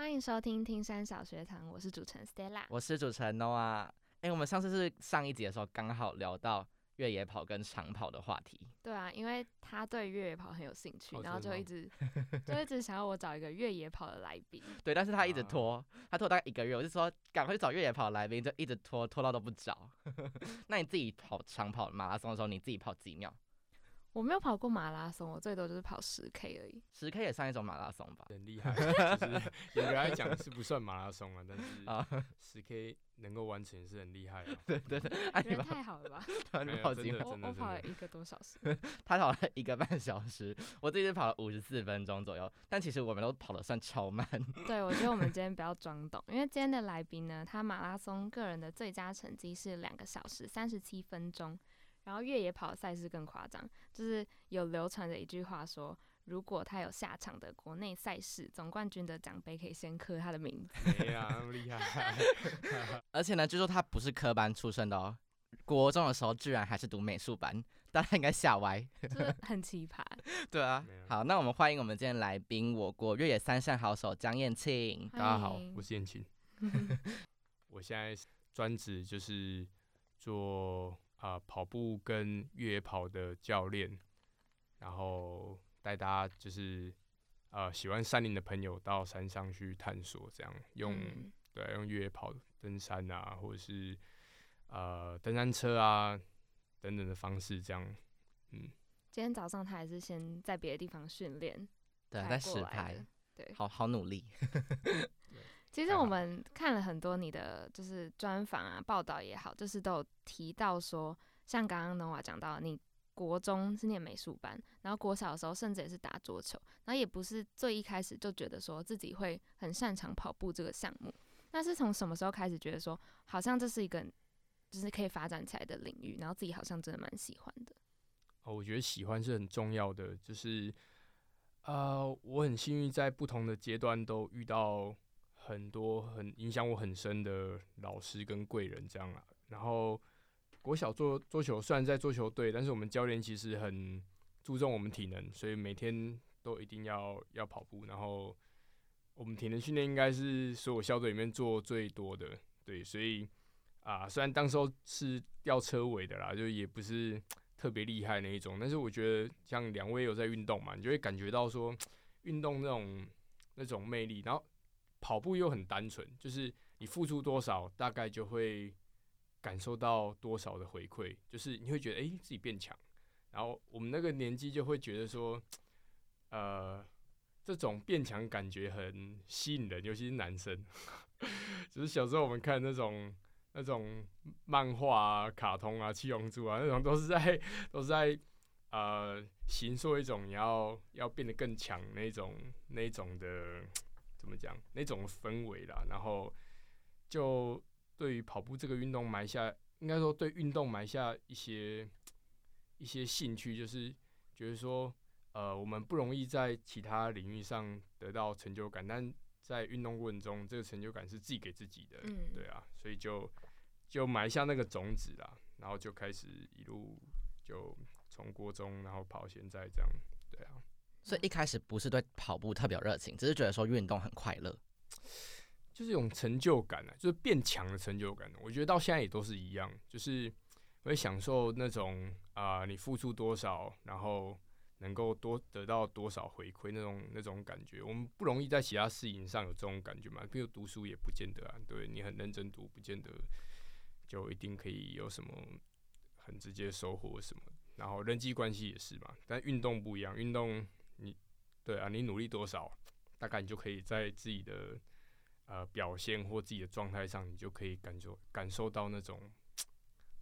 欢迎收听听山小学堂，我是主持人 Stella。我是主持人 Noah。哎、我们上次是上一集的时候刚好聊到越野跑跟长跑的话题，对啊，因为他对越野跑很有兴趣，然后就一直 就一直想要我找一个越野跑的来宾。对，但是他一直啊拖，他拖大概一个月，我就说赶快去找越野跑的来宾，就一直拖，拖到都不找。那你自己跑长跑马拉松的时候，你自己跑几秒？我没有跑过马拉松，我最多就是跑十 K 而已。十 K 也算一种马拉松吧？很厉害，就是 严格来讲是不算马拉松啊，但是啊，十 K 能够完成是很厉害啊。对对对，太好了吧！你没有跑几我我跑了一个多小时。他跑了一个半小时，我自己是跑了五十四分钟左右，但其实我们都跑的算超慢。对，我觉得我们今天不要装懂，因为今天的来宾呢，他马拉松个人的最佳成绩是两个小时三十七分钟，然后越野跑赛事更夸张，就是有流传着一句话说，如果他有下场的国内赛事，总冠军的奖杯可以先刻他的名字。没啊，那么厉害。而且呢，据说他不是科班出身的哦，国中的时候居然还是读美术班，大家应该吓歪。就是很奇葩。对啊，好，那我们欢迎我们今天来宾，我国越野三项好手江燕庆。大家好，我是燕青，我现在专职就是做啊、跑步跟越野跑的教练，然后带大家就是呃喜欢山林的朋友到山上去探索，这样用、嗯对用越野跑、登山啊，或者是呃登山车啊等等的方式，这样嗯。今天早上他还是先在别的地方训练，对，才在实拍，对，好好努力。其实我们看了很多你的就是专访啊、报道也好，就是都有提到说，像刚刚 Nova 讲到，你国中是念美术班，然后国小的时候甚至也是打桌球，然后也不是最一开始就觉得说自己会很擅长跑步这个项目，那是从什么时候开始觉得说，好像这是一个就是可以发展起来的领域，然后自己好像真的蛮喜欢的。哦，我觉得喜欢是很重要的，就是呃，我很幸运在不同的阶段都遇到很多很影响我很深的老师跟贵人这样啊。然后国小做桌球，虽然在桌球队，但是我们教练其实很注重我们体能，所以每天都一定要要跑步。然后我们体能训练应该是所有校队里面做最多的，对，所以啊，虽然当时候是吊车尾的啦，就也不是特别厉害那一种，但是我觉得像两位有在运动嘛，你就会感觉到说运动那种那种魅力，然后跑步又很单纯，就是你付出多少，大概就会感受到多少的回馈，就是你会觉得诶自己变强，然后我们那个年纪就会觉得说，呃，这种变强感觉很吸引人，尤其是男生，就是小时候我们看那种。那种漫画啊、卡通啊、七龙珠啊，那种都是在都是在呃形塑一种你要要变得更强那种那种的怎么讲那种氛围啦。然后就对于跑步这个运动埋下，应该说对运动埋下一些一些兴趣，就是觉得说呃我们不容易在其他领域上得到成就感，但在运动过程中，这个成就感是自己给自己的，嗯。对啊，所以就就埋下那个种子啦，然后就开始一路就从国中，然后跑现在这样，对啊，所以一开始不是对跑步特别有热情，只是觉得说运动很快乐。就是一种成就感啊，就是变强的成就感。我觉得到现在也都是一样，就是会享受那种啊、你付出多少，然后能够多得到多少回馈那种那种感觉。我们不容易在其他事情上有这种感觉嘛，比如读书也不见得啊，对你很认真读，不见得就一定可以有什么很直接收获什么。然后人际关系也是嘛，但运动不一样，运动对啊，你努力多少，大概你就可以在自己的呃表现或自己的状态上，你就可以感受感受到那种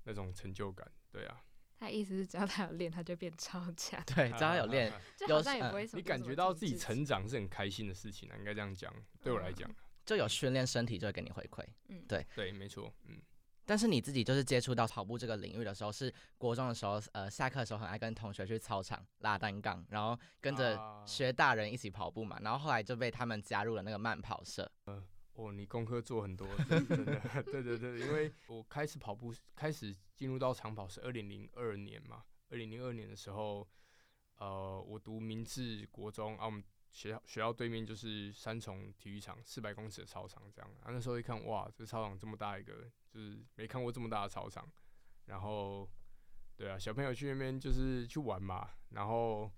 那种成就感，对啊，他意思是只要他有练，他就变超强，对，只要有练，就有好像也不会什么。你感觉到自己成长是很开心的事情啊，应该这样讲。对我来讲，就有训练身体就会给你回馈。嗯，对对，没错，嗯，但是你自己就是接触到跑步这个领域的时候，是国中的时候，呃，下课的时候很爱跟同学去操场拉单杠，然后跟着啊学大人一起跑步嘛，然后后来就被他们加入了那个慢跑社。哦，你功课做很多，真真的，对对对，因为我开始跑步，开始进入到长跑是二零零二年嘛，二零零二年的时候，呃，我读明治国中啊，我们学校学校对面就是三重体育场四百公尺的操场这样。啊，那时候一看，哇，这操场这么大一个，就是没看过这么大的操场。然后，对啊，小朋友去那边就是去玩嘛。然后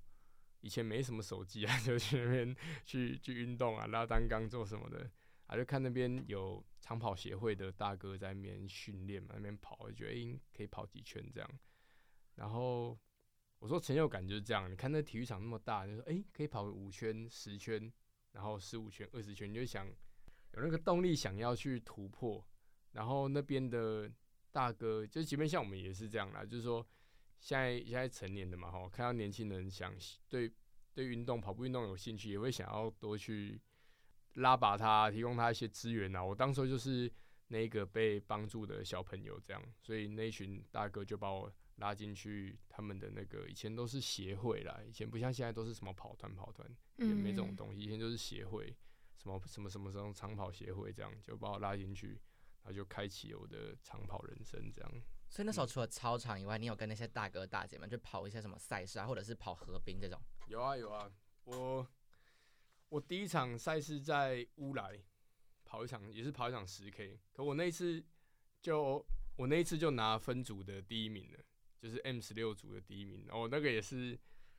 以前没什么手机啊，就去那边去去运动啊，拉单杠做什么的。啊，就看那边有长跑协会的大哥在那边训练嘛，那边跑，我觉得诶可以跑几圈这样。然后我说成就感就是这样，你看那体育场那么大，就说诶可以跑五圈、十圈，然后十五圈、二十圈，你就想有那个动力想要去突破。然后那边的大哥，就即便像我们也是这样啦，就是说现在现在成年的嘛，哈，看到年轻人想对对运动跑步运动有兴趣，也会想要多去。拉拔他，提供他一些资源啊！我当时就是那个被帮助的小朋友，这样，所以那群大哥就把我拉进去他们的那个，以前都是协会啦，以前不像现在都是什么跑团跑团，也没这种东西，以前就是协会，什么什么什么什么长跑协会这样，就把我拉进去，然后就开启我的长跑人生这样。所以那时候除了操场以外，你有跟那些大哥大姐们去跑一些什么赛事啊，或者是跑河滨这种？有啊有啊，我。我第一场赛事在乌来跑一场，也是跑一场十 K。可我那一次就我那一次就拿分组的第一名了，就是 M 十六组的第一名。然后那个也是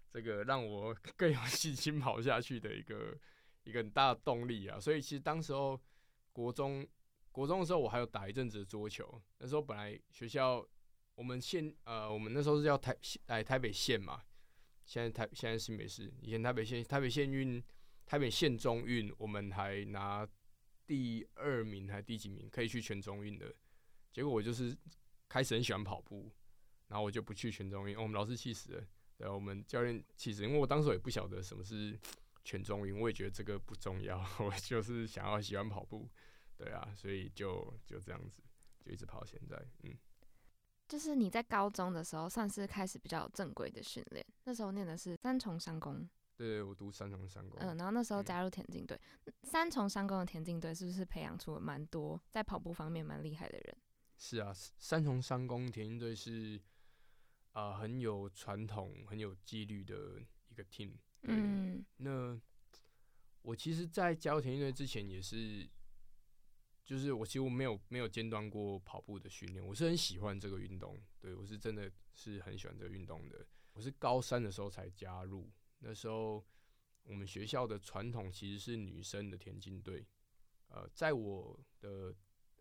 这个让我 更有信心跑下去的一个一个很大的动力啊。所以其实当时候国中国中的时候，我还有打一阵子的桌球。那时候本来学校我们县呃，我们那时候是叫台哎台北县嘛，现在台现在是没事，以前台北县台北县运。台北县中运，我们还拿第二名还第几名，可以去全中运的。结果我就是开始很喜欢跑步，然后我就不去全中运，我们老师气死了，然后，我们教练气死，因为我当时也不晓得什么是 全中运，我也觉得这个不重要，我就是想要喜欢跑步，对啊，所以就就这样子，就一直跑到现在，嗯。就是你在高中的时候，算是开始比较正规的训练，那时候念的是三重商工。对，我读三重三工。嗯，然后那时候加入田径队，三重三工的田径队是不是培养出了蛮多在跑步方面蛮厉害的人？是啊，三重三工田径队是啊很有传统、很有纪律的一个 team。嗯，那我其实，在加入田径队之前，也是，就是我其实我没有没有间断过跑步的训练，我是很喜欢这个运动，对我是真的是很喜欢这个运动的。我是高三的时候才加入。那时候，我们学校的传统其实是女生的田径队。呃，在我的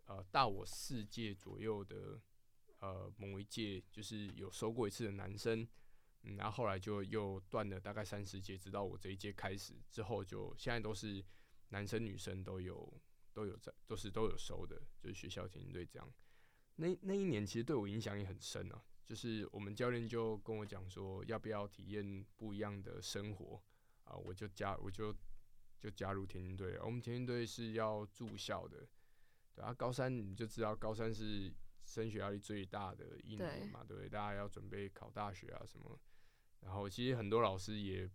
呃大我四届左右的呃某一届，就是有收过一次的男生，嗯，然后后来就又断了大概三十届，直到我这一届开始之后，就现在都是男生女生都有都有在都是都有收的，就是学校田径队这样。那那一年其实对我影响也很深啊。就是我们教练就跟我讲说，要不要体验不一样的生活啊？我就加，我就就加入田径队了。我们田径队是要住校的，对啊。高三你就知道，高三是升学压力最大的一年嘛，对不对？大家要准备考大学啊什么。然后其实很多老师也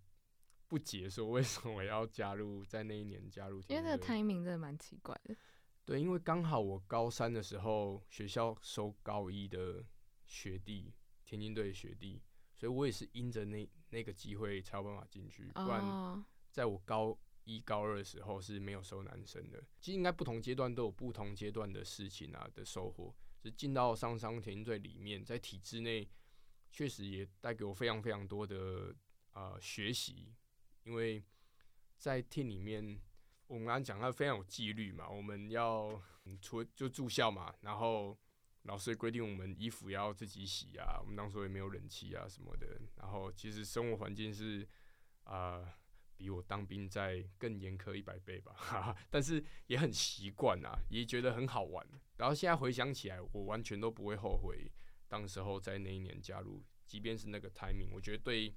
不解，说为什么我要加入在那一年加入？因为那个 timing 真的蛮奇怪的。对，因为刚好我高三的时候学校收高一的。学弟，田径队的学弟，所以我也是因着那那个机会才有办法进去，不然在我高一高二的时候是没有收男生的。其实应该不同阶段都有不同阶段的事情啊的收获。就进到上商田径队里面，在体制内确实也带给我非常非常多的呃学习，因为在 team 里面，我们刚刚讲到非常有纪律嘛，我们要除就住校嘛，然后。老师规定我们衣服要自己洗啊，我们当时也没有冷气啊什么的。然后其实生活环境是啊，比我当兵在更严苛一百倍吧。哈哈，但是也很习惯啊，也觉得很好玩。然后现在回想起来，我完全都不会后悔当时候在那一年加入，即便是那个 timing，我觉得对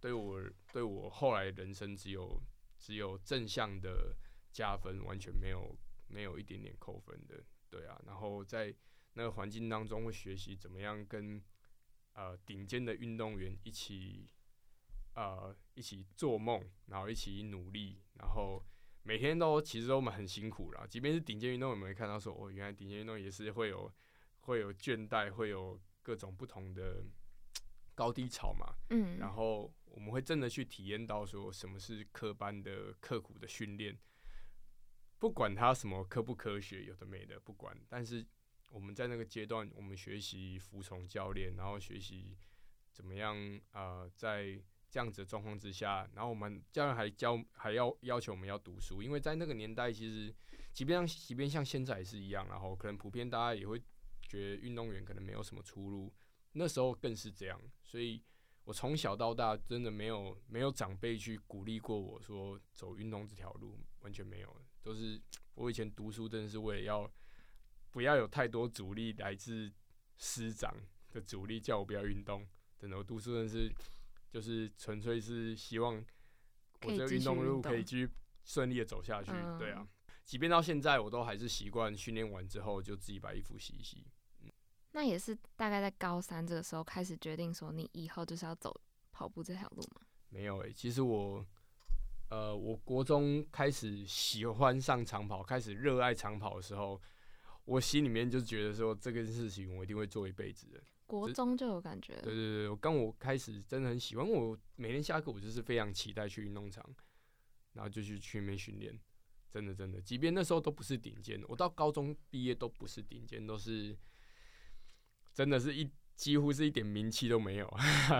对我对我后来人生只有只有正向的加分，完全没有没有一点点扣分的。对啊，然后在。那个环境当中会学习怎么样跟呃顶尖的运动员一起呃一起做梦，然后一起努力，然后每天都其实都们很辛苦啦。即便是顶尖运动员，我们会看到说哦，原来顶尖运动员也是会有会有倦怠，会有各种不同的高高低潮嘛，嗯，然后我们会真的去体验到说什么是科班的刻苦的训练，不管它什么科不科学，有的没的不管，但是我们在那个阶段，我们学习服从教练，然后学习怎么样啊、呃在这样子的状况之下，然后我们教练还教还要要求我们要读书，因为在那个年代，其实即便像即便像现在也是一样，然后可能普遍大家也会觉得运动员可能没有什么出路，那时候更是这样，所以我从小到大真的没有没有长辈去鼓励过我说走运动这条路，完全没有，都是我以前读书真的是为了要不要有太多阻力来自师长的阻力，叫我不要运动。真的，我读书真的是就是纯粹是希望我这个运动路可以继续顺利的走下去。对啊嗯，即便到现在，我都还是习惯训练完之后就自己把衣服洗一洗。那也是大概在高三这个时候开始决定说，你以后就是要走跑步这条路吗。没有诶、其实我，呃，我国中开始喜欢上长跑，开始热爱长跑的时候，我心里面就觉得说这件事情我一定会做一辈子的。国中就有感觉，对对对，我刚我开始真的很喜欢，我每天下课我就是非常期待去运动场，然后就去去那边训练，真的真的，即便那时候都不是顶尖的，我到高中毕业都不是顶尖，都是真的是一几乎是一点名气都没有，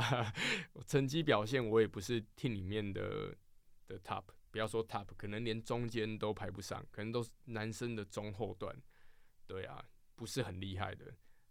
我成绩表现我也不是 team 里面的的 top，不要说 top，可能连中间都排不上，可能都是男生的中后段，对啊，不是很厉害的，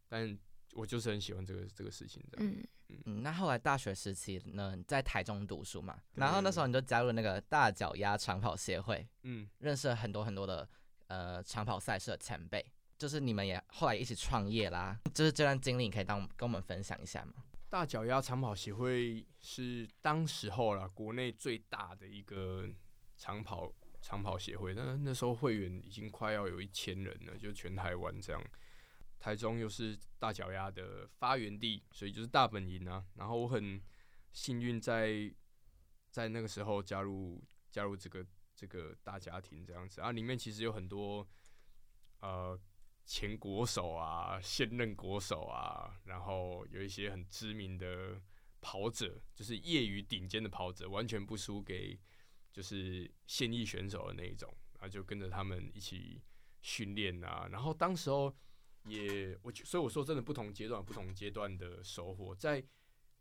但我就是很喜欢这个这个事情，这样。嗯，嗯，那后来大学时期呢，你在台中读书嘛，然后那时候你就加入那个大脚丫长跑协会，嗯，认识了很多很多的呃长跑赛事的前辈，就是你们也后来一起创业啦，就是这段经历，你可以当跟我们分享一下吗？大脚丫长跑协会是当时候啦国内最大的一个长跑长跑协会，那那时候会员已经快要有一千人了，就全台湾这样。台中又是大脚丫的发源地，所以就是大本营啊。然后我很幸运在在那个时候加入加入这个这个大家庭这样子啊，里面其实有很多呃前国手啊、现任国手啊，然后有一些很知名的跑者，就是业余顶尖的跑者，完全不输给就是现役选手的那一种，然后就跟着他们一起训练啊。然后当时候也我所以我说真的不同阶段有不同阶段的收获，在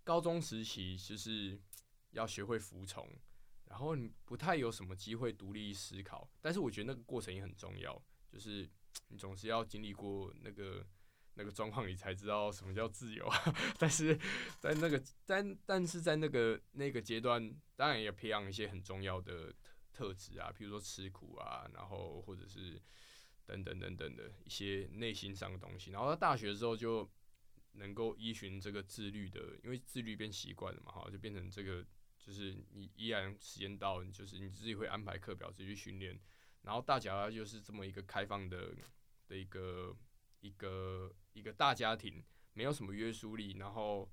高中时期就是要学会服从。然后你不太有什么机会独立思考，但是我觉得那个过程也很重要，就是你总是要经历过那个那个状况，你才知道什么叫自由。但是在那个但但是在那个那个阶段，当然也培养一些很重要的特质啊，比如说吃苦啊，然后或者是等等等等的一些内心上的东西。然后到大学之后就能够依循这个自律的，因为自律变习惯了嘛，哈，就变成这个就是你依然时间到，你就是你自己会安排课表，自己去训练。然后大脚就是这么一个开放的的一个一个一个大家庭，没有什么约束力，然后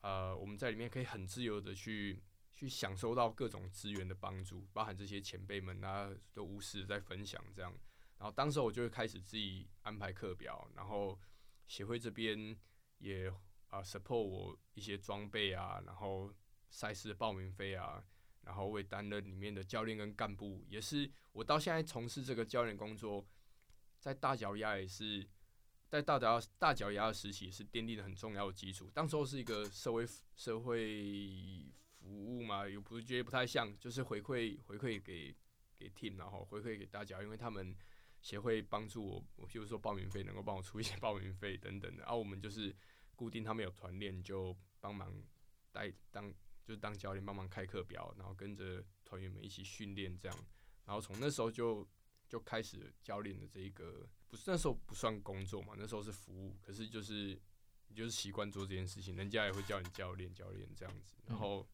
呃我们在里面可以很自由的去去享受到各种资源的帮助，包含这些前辈们啊都无私的在分享这样。然后当时我就会开始自己安排课表，然后协会这边也啊、support 我一些装备啊，然后赛事的报名费啊，然后我也担任里面的教练跟干部，也是我到现在从事这个教练工作，在大脚丫也是在大脚大脚丫的时期是奠定了很重要的基础。当时候是一个社会社会服务嘛，又不是觉得不太像，就是回馈回馈给给 team，然后回馈给大家，因为他们协会帮助我，我就是说报名费能够帮我出一些 报名费等等的，然、后我们就是固定他们有团练就帮忙带当就是当教练帮忙开课表，然后跟着团员们一起训练这样，然后从那时候就就开始教练的这一个，不是那时候不算工作嘛，那时候是服务，可是就是你就是习惯做这件事情，人家也会叫你教练教练这样子，然后、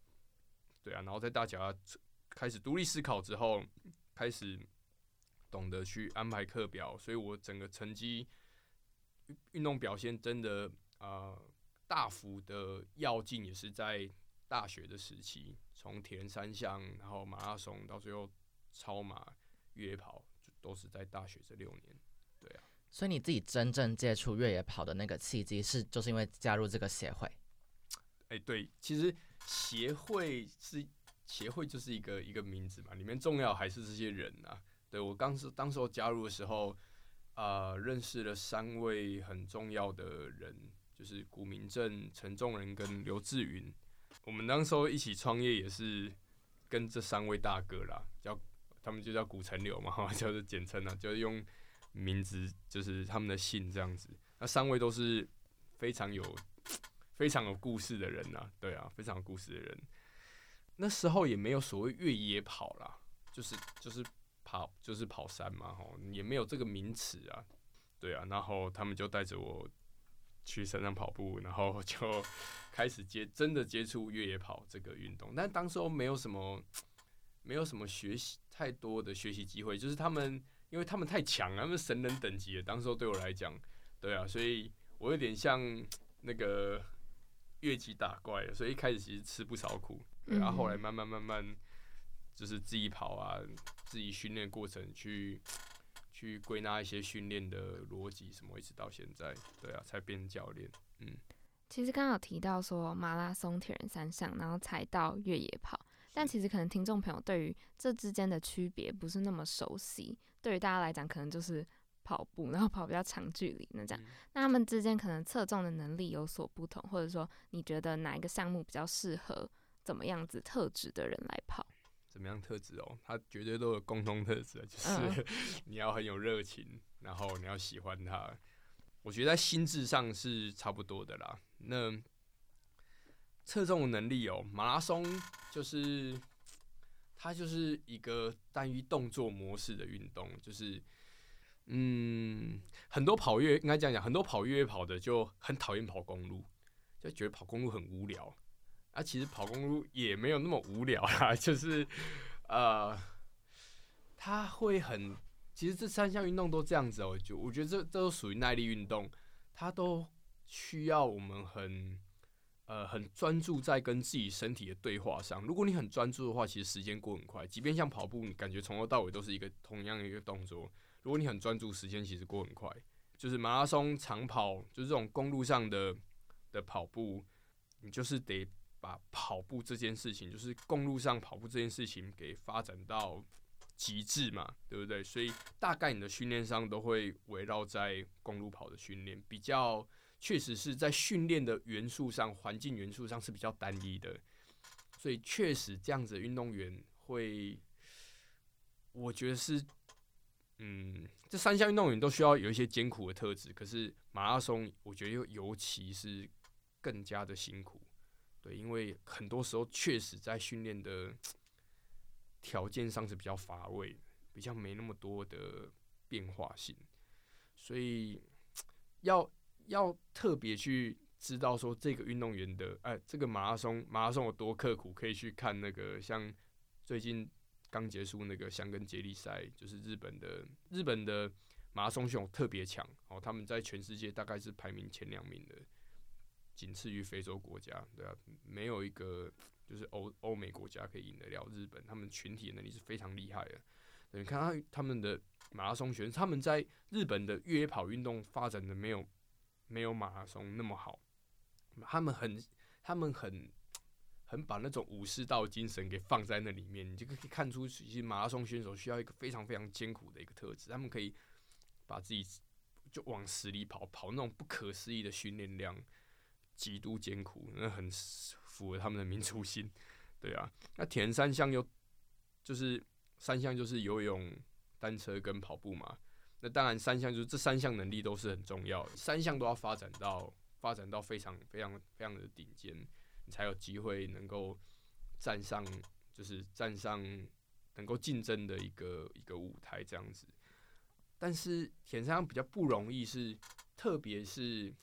对啊，然后在大家开始独立思考之后，开始懂得去安排课表，所以我整个成绩运运动表现真的呃大幅的要进，也是在大学的时期，从铁人三项，然后马拉松，到最后超马、越野跑，就都是在大学这六年。对啊，所以你自己真正接触越野跑的那个契机是，就是因为加入这个协会。哎、对，其实协会是协会就是一个一个名字嘛，里面重要还是这些人啊。对我当时当时候加入的时候，啊，认识了三位很重要的人，就是古明正、陈仲仁跟刘志云。我们当时候一起创业也是跟这三位大哥啦，叫他们就叫古城流嘛，哈，叫做简称啊，就是用名字就是他们的姓这样子。那三位都是非常有非常有故事的人呐、对啊，非常有故事的人。那时候也没有所谓越野跑啦，就是就是跑就是跑山嘛，吼，也没有这个名词啊，对啊。然后他们就带着我去山上跑步，然后就开始接真的接触越野跑这个运动。但当时候没有什么没有什么学习太多的学习机会，就是他们因为他们太强了，他们神人等级的，当时候对我来讲，对啊，所以我有点像 那个 越级打怪了，所以一开始其实吃不少苦，对，然后后来嗯慢慢慢慢就是自己跑啊，自己训练过程去去归纳一些训练的逻辑什么，一直到现在，对啊，才变成教练。嗯其实刚刚有提到说马拉松、铁人三项，然后才到越野跑，但其实可能听众朋友对于这之间的区别不是那么熟悉，对于大家来讲可能就是跑步，然后跑比较长距离那这样，嗯那他们之间可能侧重的能力有所不同，或者说你觉得哪一个项目比较适合怎么样子特质的人来跑？怎么样特质哦？他绝对都有共同特质，就是、嗯 你要很有热情，然后你要喜欢它。我觉得在心智上是差不多的啦。那侧重的能力哦，马拉松就是它就是一个单一动作模式的运动，就是嗯，很多跑越应该这样讲，很多跑越跑的就很讨厌跑公路，就觉得跑公路很无聊。啊，其实跑公路也没有那么无聊啦，就是呃，它会很，其实这三项运动都这样子哦、就我觉得这这都属于耐力运动，它都需要我们很呃很专注在跟自己身体的对话上。如果你很专注的话，其实时间过很快。即便像跑步，你感觉从头到尾都是一个同样的一个动作，如果你很专注，时间其实过很快。就是马拉松、长跑，就是这种公路上的的跑步，你就是得把跑步这件事情，就是公路上跑步这件事情给发展到极致嘛，对不对？所以大概你的训练上都会围绕在公路跑的训练，比较确实是在训练的元素上、环境元素上是比较单一的，所以确实这样子运动员会，我觉得是，嗯，这三项运动员都需要有一些艰苦的特质，可是马拉松我觉得尤尤其是更加的辛苦。对，因为很多时候确实在训练的条件上是比较乏味，比较没那么多的变化性，所以要要特别去知道说这个运动员的，哎、这个马拉松马拉松有多刻苦，可以去看那个像最近刚结束那个香根接力赛，就是日本的日本的马拉松选手特别强哦，他们在全世界大概是排名前两名的。仅次于非洲国家，对啊，没有一个就是欧欧美国家可以赢得了日本，他们群体的能力是非常厉害的。你看他他们的马拉松选手，他们在日本的越野跑运动发展的没有没有马拉松那么好，他们很他们很很把那种武士道精神给放在那里面，你就可以看出，其实马拉松选手需要一个非常非常艰苦的一个特质，他们可以把自己就往死里跑，跑那种不可思议的训练量。极度艰苦，那很符合他们的民族性，对啊。那铁人三项又就是三项就是游泳、单车跟跑步嘛。当然三项就是这三项能力都是很重要的，三项都要发展到发展到非常非常非常的顶尖，你才有机会能够站上就是站上能够竞争的一个一个舞台这样子。但是铁人三项比较不容易是，特别是。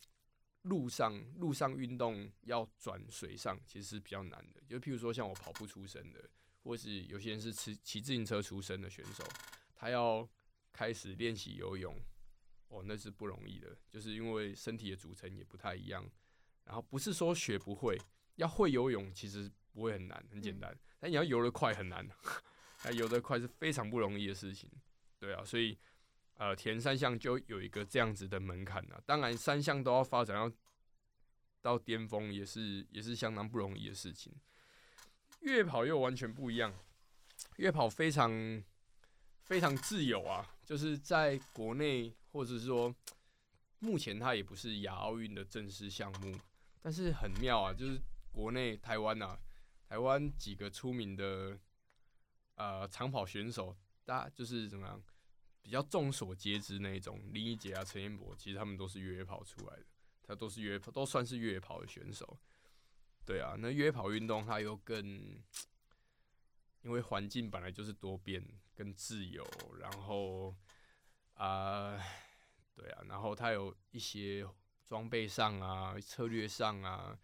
路上路上运动要转水上，其实是比较难的。就譬如说，像我跑步出身的，或是有些人是骑骑自行车出身的选手，他要开始练习游泳，哦，那是不容易的。就是因为身体的组成也不太一样，然后不是说学不会，要会游泳其实不会很难，很简单。但你要游得快很难，那游得快是非常不容易的事情。对啊，所以。呃，田三项就有一个这样子的门槛啊。当然，三项都要发展到到巅峰也是也是相当不容易的事情。越跑又完全不一样，越跑非常非常自由啊，就是在国内或者是说目前它也不是亚奥运的正式项目，但是很妙啊，就是国内台湾啊，台湾几个出名的呃长跑选手，大就是怎么样？比较众所皆知那一种，林一杰啊、陈彦博，其实他们都是越野跑出来的，他都是越野跑，都算是越野跑的选手。对啊，那越野跑运动它又更，因为环境本来就是多变、更自由，然后啊，对啊，然后它有一些装备上啊、策略上啊、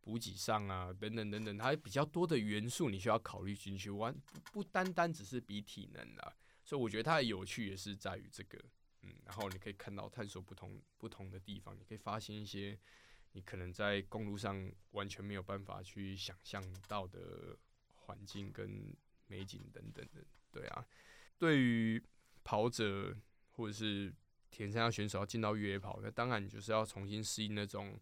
补给上啊等等等等，它比较多的元素你需要考虑进去，完不单单只是比体能啦。所以我觉得它的有趣也是在于这个，嗯，然后你可以看到探索不同不同的地方，你可以发现一些你可能在公路上完全没有办法去想象到的环境跟美景等等的，对啊。对于跑者或者是田山选手要进到越野跑，那当然你就是要重新适应那种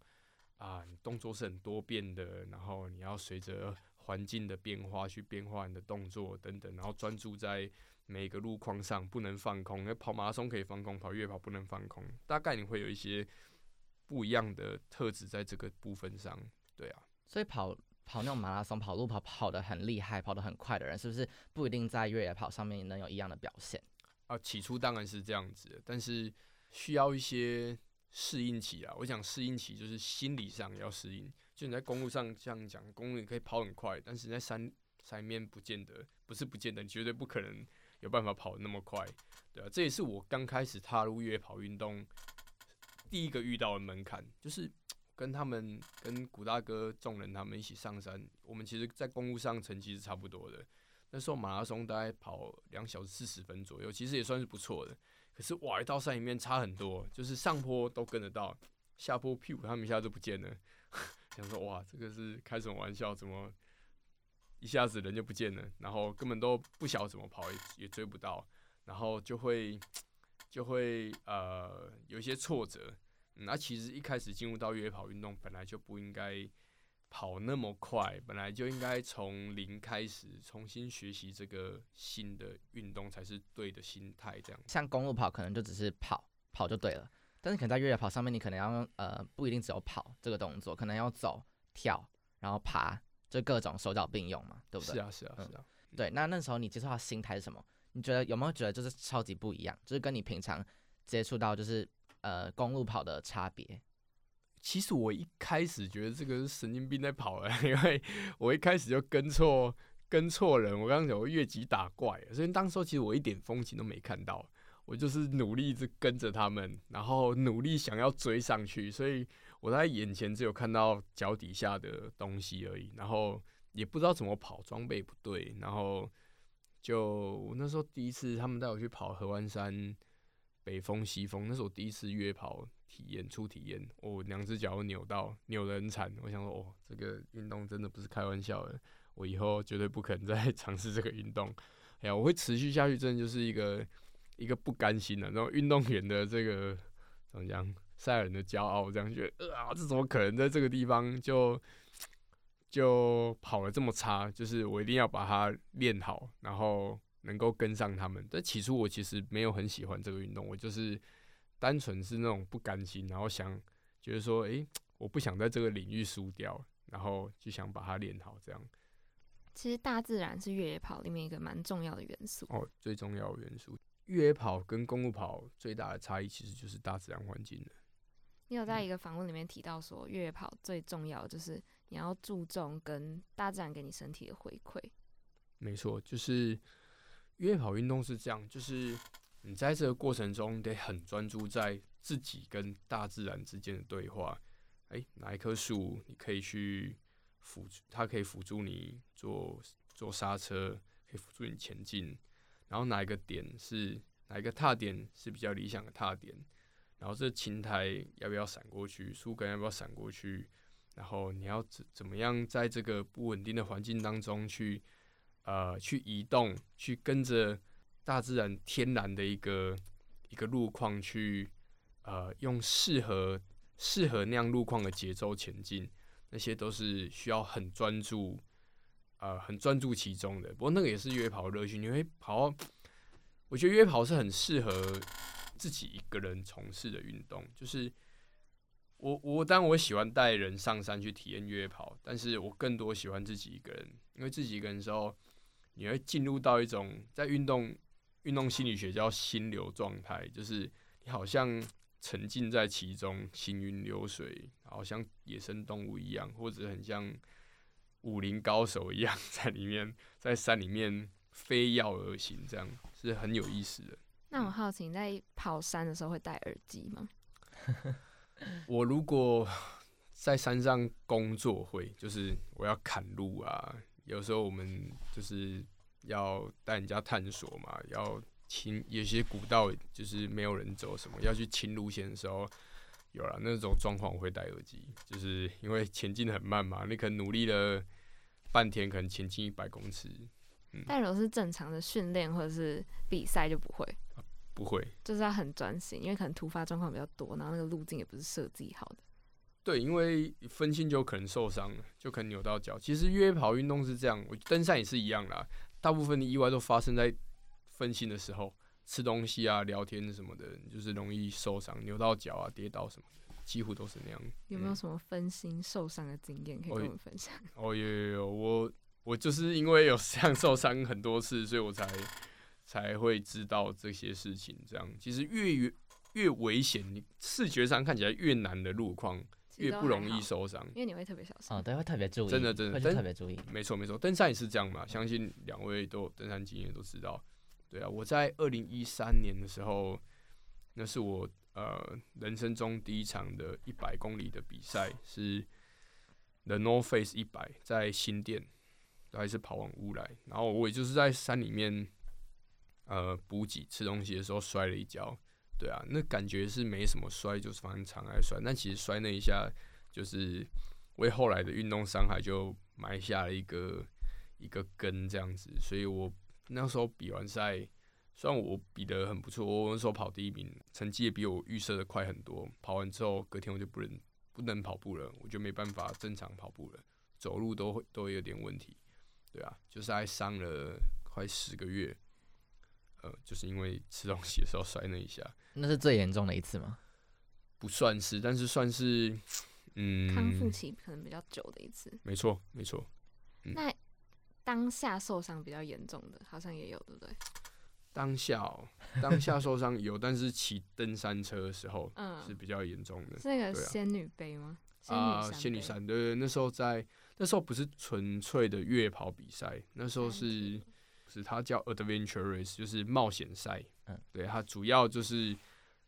啊，动作是很多变的，然后你要随着环境的变化去变化你的动作等等，然后专注在。每个路况上不能放空，那跑马拉松可以放空，跑越野跑不能放空。大概你会有一些不一样的特质在这个部分上，对啊。所以跑跑那种马拉松、跑路跑跑得很厉害、跑得很快的人，是不是不一定在越野跑上面能有一样的表现？啊，起初当然是这样子，但是需要一些适应期啊。我想适应期就是心理上要适应。就你在公路上这样讲，公路你可以跑很快，但是在山山面不见得，不是不见得，绝对不可能。有办法跑那么快，对啊，这也是我刚开始踏入越野跑运动第一个遇到的门槛，就是跟他们、跟古大哥众人他们一起上山。我们其实，在公路上成绩是差不多的，那时候马拉松大概跑两小时四十分左右，其实也算是不错的。可是哇，一到山里面差很多，就是上坡都跟得到，下坡屁股他们一下就不见了。想说哇，这个是开什么玩笑？怎么？一下子人就不见了，然后根本都不晓得怎么跑，也也追不到，然后就会就会呃有一些挫折。那其实一开始进入到越野跑运动，本来就不应该跑那么快，本来就应该从零开始重新学习这个新的运动才是对的心态。这样，像公路跑可能就只是跑跑就对了，但是可能在越野跑上面，你可能要用呃不一定只有跑这个动作，可能要走、跳，然后爬。就各种手脚并用嘛，对不对？是啊，是啊，是啊。对，那那时候你接触到心态是什么？你觉得有没有觉得就是超级不一样？就是跟你平常接触到就是呃公路跑的差别？其实我一开始觉得这个是神经病在跑了，因为我一开始就跟错跟错人。我刚刚讲我越级打怪，所以当时其实我一点风景都没看到，我就是努力一直跟着他们，然后努力想要追上去，所以。我在眼前只有看到脚底下的东西而已，然后也不知道怎么跑，装备不对，然后就那时候第一次他们带我去跑合欢山北风西风，那是我第一次约跑体验初体验，我两只脚扭到扭得很惨，我想说哦，这个运动真的不是开玩笑的，我以后绝对不可能再 尝试这个运动。哎呀，我会持续下去，真的就是一个一个不甘心的，然后运动员的这个怎么讲？赛尔人的骄傲，这样觉得啊，这怎么可能在这个地方就就跑了这么差？就是我一定要把它练好，然后能够跟上他们。但起初我其实没有很喜欢这个运动，我就是单纯是那种不甘心，然后想觉得说，诶，我不想在这个领域输掉，然后就想把它练好。这样，其实大自然是越野跑里面一个蛮重要的元素哦，最重要的元素。越野跑跟公路跑最大的差异其实就是大自然环境的。你有在一个访问里面提到说，越野跑最重要就是你要注重跟大自然给你身体的回馈。没错，就是越野跑运动是这样，就是你在这个过程中得很专注在自己跟大自然之间的对话。哎，哪一棵树你可以去辅，它可以辅助你做做刹车，可以辅助你前进。然后哪一个点是哪一个踏点是比较理想的踏点？然后这琴台要不要闪过去？树根要不要闪过去？然后你要怎怎么样在这个不稳定的环境当中去呃去移动，去跟着大自然天然的一个一个路况去呃用适合适合那样路况的节奏前进，那些都是需要很专注，呃，很专注其中的。不过那个也是约跑乐趣，你会跑，我觉得约跑是很适合自己一个人从事的运动。就是我我当然我喜欢带人上山去体验越野跑，但是我更多喜欢自己一个人，因为自己一个人的时候，你会进入到一种在运动运动心理学叫心流状态，就是你好像。沉浸在其中，行云流水，好像野生动物一样，或者很像武林高手一样，在里面 在山里面飞跃而行，这样是很有意思的。那我好奇，你在跑山的时候会戴耳机吗？我如果在山上工作会，就是我要砍路啊，有时候我们就是要带人家探索嘛，要。清有些古道就是没有人走，什么要去清路线的时候，有了那种状况，我会戴耳机，就是因为前进很慢嘛，你可能努力了半天，可能前进一百公尺。嗯，但如果是正常的训练或者是比赛就不会，不会，就是要很专心，因为可能突发状况比较多，然后那个路径也不是设计好的。对，因为分心就可能受伤了，就可能扭到脚。其实越野跑运动是这样，我登山也是一样啦，大部分的意外都发生在。分心的时候，吃东西啊、聊天什么的，就是容易受伤、扭到脚啊、跌倒什么的，几乎都是那样。有没有什么分心受伤的经验可以跟我们分享？哦，有有有，我我就是因为有这样受伤很多次，所以我才才会知道这些事情。这样其实越越越危险，你视觉上看起来越难的路况，越不容易受伤，因为你会特别小心。哦，对，会特别注意，真的真的特别注意。没错没错，登山也是这样嘛，相信两位都有登山经验，都知道。对啊，我在二零一三年的时候，那是我呃人生中第一场的一百公里的比赛，是 The North Face 一百，在新店，还是跑往乌来。然后我也就是在山里面呃补给吃东西的时候摔了一跤。对啊，那感觉是没什么摔，就是反正常爱摔。但其实摔那一下，就是为后来的运动伤害就埋下了一个一个根，这样子。所以我。那时候比完赛，虽然我比得很不错，我那时候跑第一名，成绩也比我预设的快很多。跑完之后，隔天我就不能不能跑步了，我就没办法正常跑步了，走路都会都有点问题。对啊，就是还伤了快十个月，呃，就是因为吃东西的时候摔那一下。那是最严重的一次吗？不算是，但是算是嗯，康复期可能比较久的一次。没错，没错。那。当下受伤比较严重的，好像也有，对不对？当下，哦，当下受伤有，但是骑登山车的时候，嗯，是比较严重的。是那个仙女杯吗？啊，仙女山，对对，那时候在那时候不是纯粹的越野跑比赛，那时候是是它叫 Adventure Race，就是冒险赛。嗯，对，它主要就是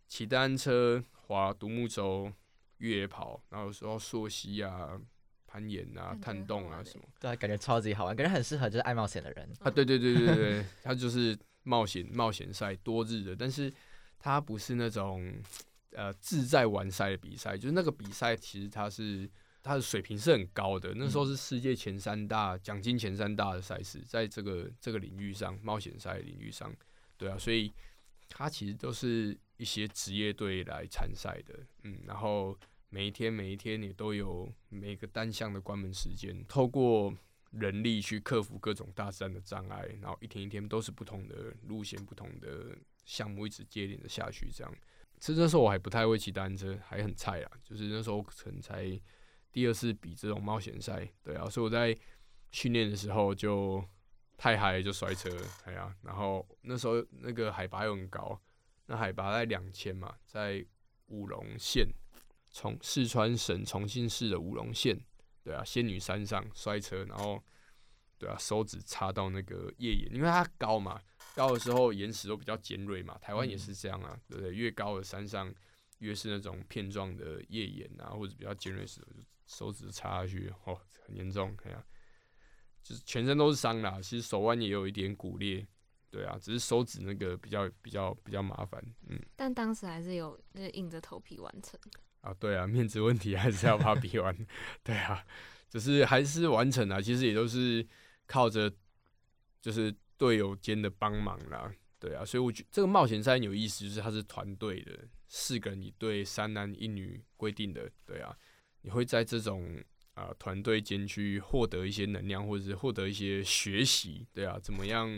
骑单车、划独木舟、越野跑，然后有时候溯溪啊。攀岩啊，探洞啊，什么？对，感觉超级好玩，感觉很适合就是爱冒险的人啊。对对对对对，它就是冒险冒险赛多日的，但是它不是那种呃自在完赛的比赛，就是那个比赛其实它是他的水平是很高的，那时候是世界前三大奖金前三大的赛事，在这个这个领域上冒险赛领域上，对啊，所以他其实都是一些职业队来参赛的，嗯，然后。每一天，每一天，你都有每个单项的关门时间，透过人力去克服各种大自然的障碍，然后一天一天都是不同的路线、不同的项目，一直接连着下去。这样，其实那时候我还不太会骑单车，还很菜啊，就是那时候可能才第二次比这种冒险赛，对啊，所以我在训练的时候就太嗨就摔车，哎呀，然后那时候那个海拔又很高，那海拔在两千嘛，在五龙县。从四川省重庆市的五龙县，对啊，仙女山上摔车，然后，对啊，手指插到那个页岩，因为它高嘛，高的时候岩石都比较尖锐嘛，台湾也是这样啊，对不对？越高的山上，越是那种片状的页岩啊，或者比较尖锐石头，就手指插下去，哦，很严重，看下，就是全身都是伤啦。其实手腕也有一点骨裂，对啊，只是手指那个比较比较比较麻烦，嗯。但当时还是有那硬着头皮完成。啊，对啊，面子问题还是要把它比完，对啊，只是还是完成了，其实也都是靠着就是队友间的帮忙啦，对啊，所以我觉这个冒险赛很有意思，就是它是团队的，四个人一队，三男一女规定的，对啊，你会在这种啊团队间去获得一些能量，或者是获得一些学习，对啊，怎么样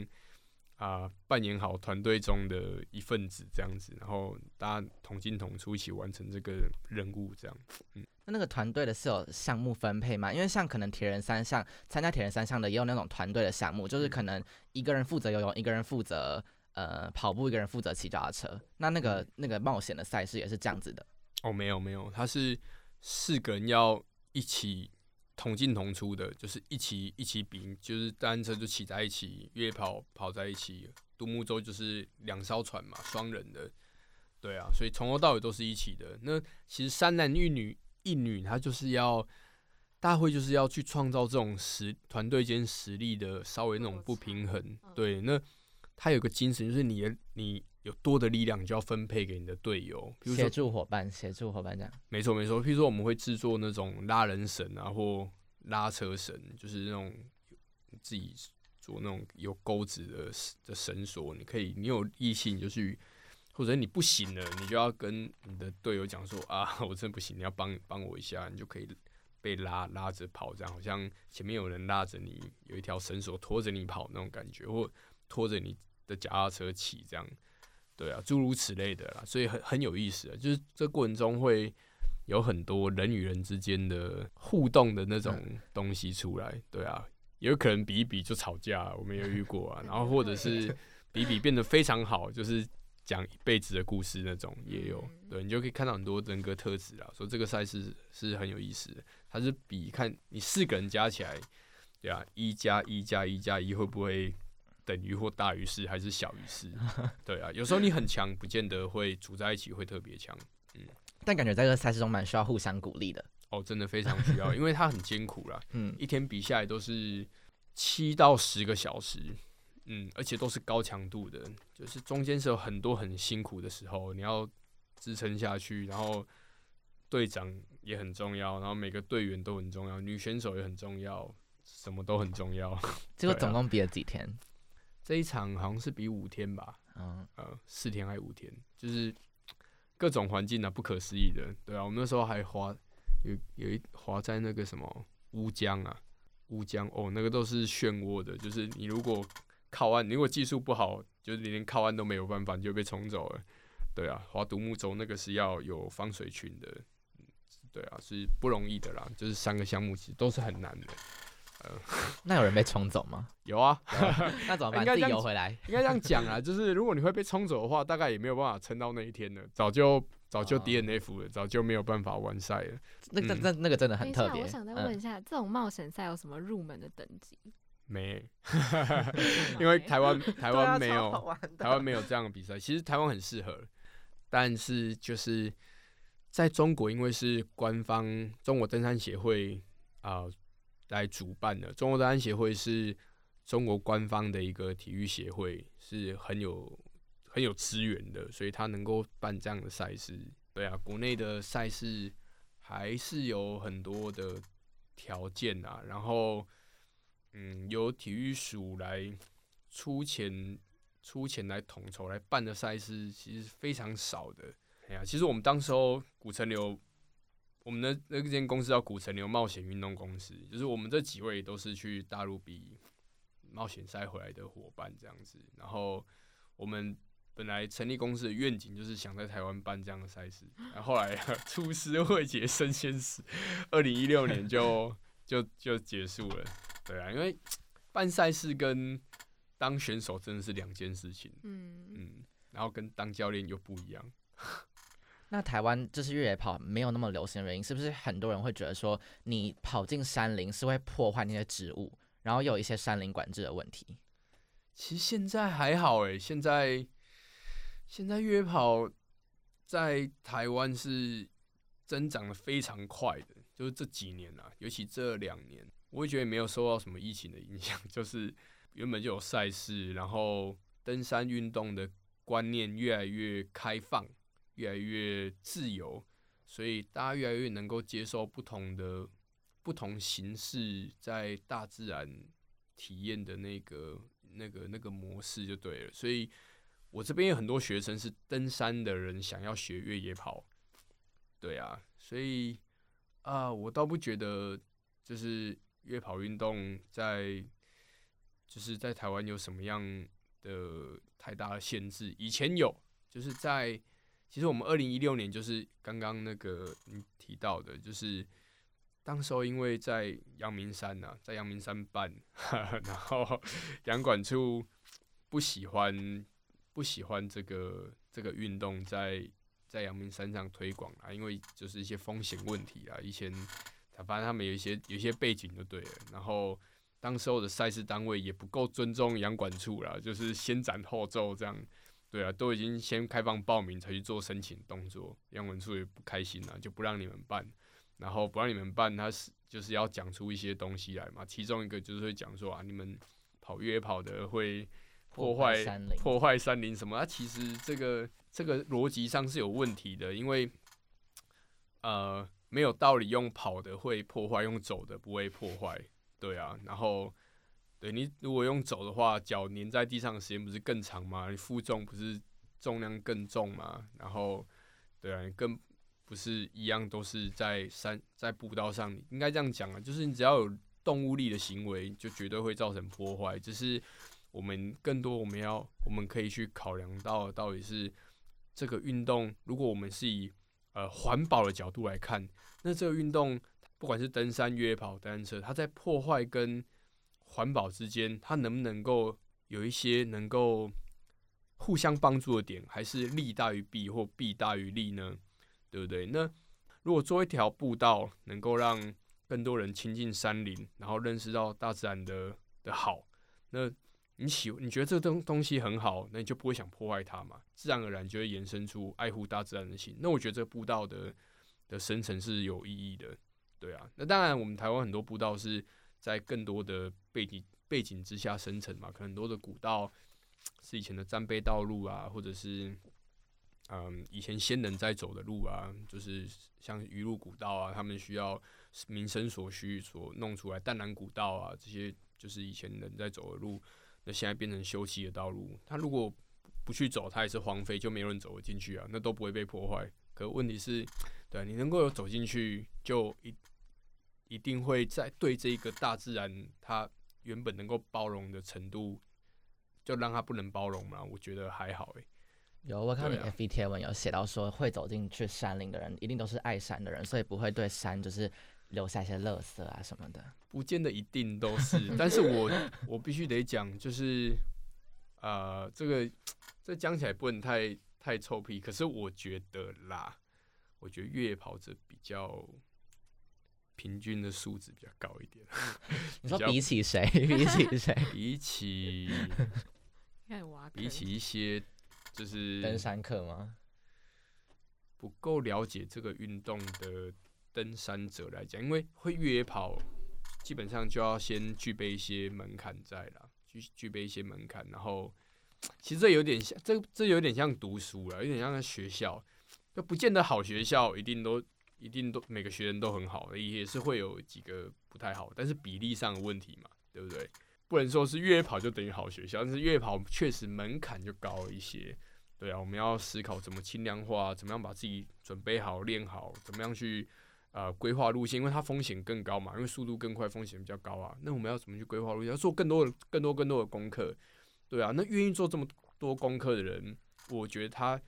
啊扮演好团队中的一份子这样子，然后大家同进同出，一起完成这个任务，这样。嗯那那个团队的是有项目分配吗？因为像可能铁人三项参加铁人三项的也有那种团队的项目，就是可能一个人负责游泳，一个人负责呃跑步，一个人负责骑脚踏车。那那个那个冒险的赛事也是这样子的。哦，没有没有，它是四个人要一起同进同出的，就是一起一起比，就是单车就骑在一起，越野跑跑在一起，独木舟就是两艘船嘛，双人的，对啊，所以从头到尾都是一起的。那其实三男一女一女，他就是要大会就是要去创造这种实团队间实力的稍微那种不平衡，对，那他有个精神就是你的你。有多的力量，你就要分配给你的队友，比如协助伙伴，协助伙伴这样。没错没错，譬如说我们会制作那种拉人绳啊，或拉车绳，就是那种自己做那种有钩子的的绳索。你可以，你有力气你就去，或者你不行了，你就要跟你的队友讲说啊，我真不行，你要帮帮我一下，你就可以被拉拉着跑，这样好像前面有人拉着你，有一条绳索拖着你跑那种感觉，或拖着你的脚踏车骑这样。对啊，诸如此类的啦，所以很很有意思啊，就是这过程中会有很多人与人之间的互动的那种东西出来。对啊，也有可能比一比就吵架，我们也遇过啊。然后或者是比比变得非常好，就是讲一辈子的故事那种也有。对你就可以看到很多人格特质啊，说这个赛事是很有意思的。它是比看你四个人加起来，对啊，一加一加一加一会不会？等于或大于四还是小于四？对啊，有时候你很强，不见得会组在一起会特别强。嗯，但感觉在这个赛事中蛮需要互相鼓励的。哦，真的非常需要，因为它很艰苦啦。嗯，一天比下来都是七到十个小时。嗯，而且都是高强度的，就是中间是有很多很辛苦的时候，你要支撑下去。然后队长也很重要，然后每个队员都很重要，女选手也很重要，什么都很重要。结果总共比了几天？这一场好像是比五天吧，嗯，呃，四天还是五天，就是各种环境啊，不可思议的，对啊，我们那时候还滑，有有一滑在那个什么乌江啊，乌江哦，那个都是漩涡的，就是你如果靠岸，如果技术不好，就是你连靠岸都没有办法，你就被冲走了，对啊，划独木舟那个是要有防水群的，对啊，是不容易的啦，就是三个项目其实都是很难的。呃，那有人被冲走吗？有啊，那怎么办？自己游回来？应该这样讲啊，就是如果你会被冲走的话，大概也没有办法撑到那一天了，早就早就 DNF 了，早就没有办法完赛了。那那那那个真的很特别。我想再问一下，这种冒险赛有什么入门的等级？没，因为台湾台湾没有台湾没有这样的比赛。其实台湾很适合，但是就是在中国，因为是官方中国登山协会啊。来主办的中国登山协会是中国官方的一个体育协会，是很有很有资源的，所以他能够办这样的赛事。对啊，国内的赛事还是有很多的条件啊，然后嗯，由体育署来出钱出钱来统筹来办的赛事，其实非常少的。哎呀，其实我们当时候古城流。我们的那间公司叫古城牛冒险运动公司，就是我们这几位都是去大陆比冒险赛回来的伙伴这样子。然后我们本来成立公司的愿景就是想在台湾办这样的赛事，然后来 出师未捷身先死，二零一六年就就就结束了。对啊，因为办赛事跟当选手真的是两件事情。嗯嗯，然后跟当教练又不一样。那台湾就是越野跑没有那么流行的原因，是不是很多人会觉得说你跑进山林是会破坏那些植物，然后有一些山林管制的问题？其实现在还好诶，现在现在越野跑在台湾是增长的非常快的，就是这几年啊，尤其这两年，我也觉得没有受到什么疫情的影响，就是原本就有赛事，然后登山运动的观念越来越开放。越来越自由，所以大家越来越能够接受不同的、不同形式在大自然体验的那个、那个、那个模式就对了。所以我这边有很多学生是登山的人，想要学越野跑，对啊，所以啊，我倒不觉得就是越跑运动在就是在台湾有什么样的太大的限制。以前有，就是在其实我们二零一六年就是刚刚那个你提到的，就是当时候因为在阳明山呐，在阳明山办，然后阳管处不喜欢。不喜欢这个这个运动在在阳明山上推广啊，因为就是一些风险问题啊。以前反正他们有一些有一些背景就对了。然后当时候的赛事单位也不够尊重阳管处了，就是先斩后奏这样。对啊，都已经先开放报名才去做申请动作，杨文处也不开心了，就不让你们办。然后不让你们办，他是就是要讲出一些东西来嘛。其中一个就是会讲说啊，你们跑越野跑的会。破坏破坏山林什么？它其实这个这个逻辑上是有问题的，因为呃没有道理用跑的会破坏，用走的不会破坏，对啊。然后对你如果用走的话，脚粘在地上的时间不是更长吗？你负重不是重量更重吗？然后对啊，你更不是一样都是在山在步道上，应该这样讲啊，就是你只要有动物力的行为，就绝对会造成破坏，只是。我们更多，我们要，我们可以去考量到，到底是这个运动，如果我们是以呃环保的角度来看，那这个运动，不管是登山、越野跑、单车，它在破坏跟环保之间，它能不能够有一些能够互相帮助的点，还是利大于弊或弊大于利呢？对不对？那如果做一条步道，能够让更多人亲近山林，然后认识到大自然的的好，那。你喜你觉得这东东西很好，那你就不会想破坏它嘛？自然而然就会延伸出爱护大自然的心。那我觉得这个步道的的生成是有意义的，对啊。那当然，我们台湾很多步道是在更多的背景背景之下生成嘛，可能很多的古道是以前的战备道路啊，或者是嗯以前先人在走的路啊，就是像鱼路古道啊，他们需要民生所需所弄出来淡蓝古道啊，这些就是以前人在走的路。那现在变成休憩的道路，他如果不去走，他也是荒废，就没有人走得进去啊，那都不会被破坏。可问题是，对你能够有走进去，就一一定会在对这个大自然，它原本能够包容的程度，就让它不能包容嘛？我觉得还好诶。有我看你 F B 贴文有写到说，会走进去山林的人，一定都是爱山的人，所以不会对山就是。留下一些垃圾啊什么的，不见得一定都是，但是我我必须得讲，就是呃，这个这讲起来不能太太臭屁，可是我觉得啦，我觉得越野跑者比较平均的素质比较高一点。你说比起谁？比起谁？比起比起一些就是登山客吗？不够了解这个运动的。登山者来讲，因为会越野跑，基本上就要先具备一些门槛在啦，具具备一些门槛。然后，其实这有点像，这这有点像读书了，有点像在学校，就不见得好学校一定都一定都每个学生都很好，也是会有几个不太好，但是比例上的问题嘛，对不对？不能说是越野跑就等于好学校，但是越野跑确实门槛就高一些。对啊，我们要思考怎么轻量化，怎么样把自己准备好练好，怎么样去。呃，规划路线，因为它风险更高嘛，因为速度更快，风险比较高啊。那我们要怎么去规划路线？要做更多的、更多、更多的功课，对啊。那愿意做这么多功课的人，我觉得他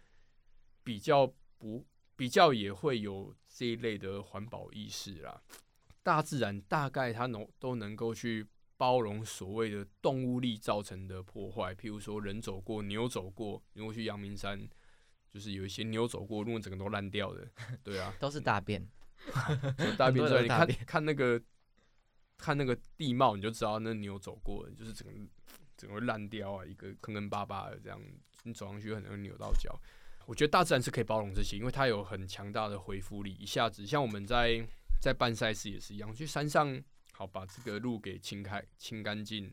比较不比较也会有这一类的环保意识啦。大自然大概它能都能够去包容所谓的动物力造成的破坏，譬如说人走过、牛走过，如果去阳明山，就是有一些牛走过，路整个都烂掉的，对啊，都是大便。大便对，你看看那个看那个地貌，你就知道那牛走过，就是整个整个烂掉啊，一个坑坑巴巴的这样，你走上去很容易扭到脚。我觉得大自然是可以包容这些，因为它有很强大的恢复力，一下子像我们在在办赛事也是一样，去山上好把这个路给清开、清干净，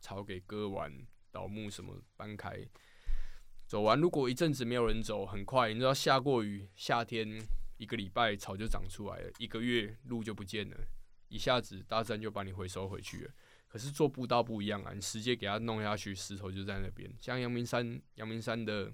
草给割完，倒木什么搬开，走完。如果一阵子没有人走，很快你知道下过雨，夏天。一个礼拜草就长出来了，一个月路就不见了，一下子大自然就把你回收回去了。可是做步道不一样啊，你直接给它弄下去，石头就在那边。像阳明山，阳明山的，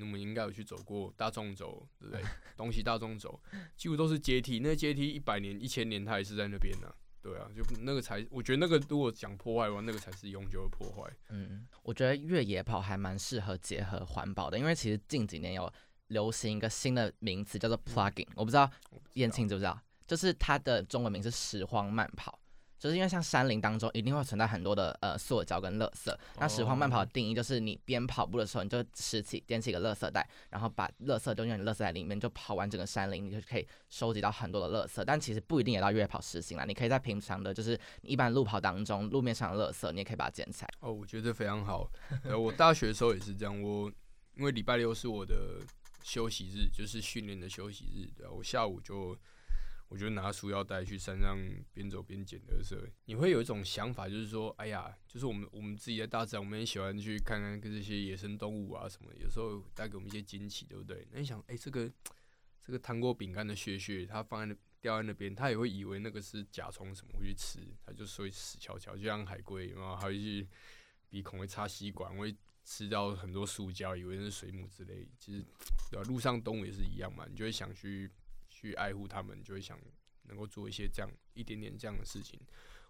我们应该有去走过大众走，对不对？东西大众走，几乎都是阶梯，那阶梯一百年、一千年，它也是在那边呢。对啊，就那个才，我觉得那个如果讲破坏的话，那个才是永久的破坏。嗯，我觉得越野跑还蛮适合结合环保的，因为其实近几年有流行一个新的名词叫做 plugging，我不知道燕青知不知道，就是它的中文名是拾荒慢跑。就是因为像山林当中一定会存在很多的呃塑胶跟垃圾，那拾荒慢跑的定义就是你边跑步的时候，你就拾起捡起一个垃圾袋，然后把垃圾丢进垃圾袋里面，就跑完整个山林，你就可以收集到很多的垃圾。但其实不一定也到越野跑实行啦，你可以在平常的，就是一般路跑当中路面上的垃圾，你也可以把它捡起来。哦，我觉得非常好。呃，我大学的时候也是这样，我因为礼拜六是我的休息日，就是训练的休息日，对啊，我下午就。我就拿书腰带去山上边走边捡垃圾，你会有一种想法，就是说，哎呀，就是我们我们自己在大自然，我们也喜欢去看看跟这些野生动物啊什么，有时候带给我们一些惊奇，对不对？那你想，哎，这个这个糖果饼干的屑屑，它放在那掉在那边，它也会以为那个是甲虫什么会去吃，它就所以死翘翘，就像海龟，然后还会去鼻孔会插吸管，会吃到很多塑胶，以为是水母之类。其实，对吧？路上动物也是一样嘛，你就会想去。去爱护他们，就会想能够做一些这样一点点这样的事情。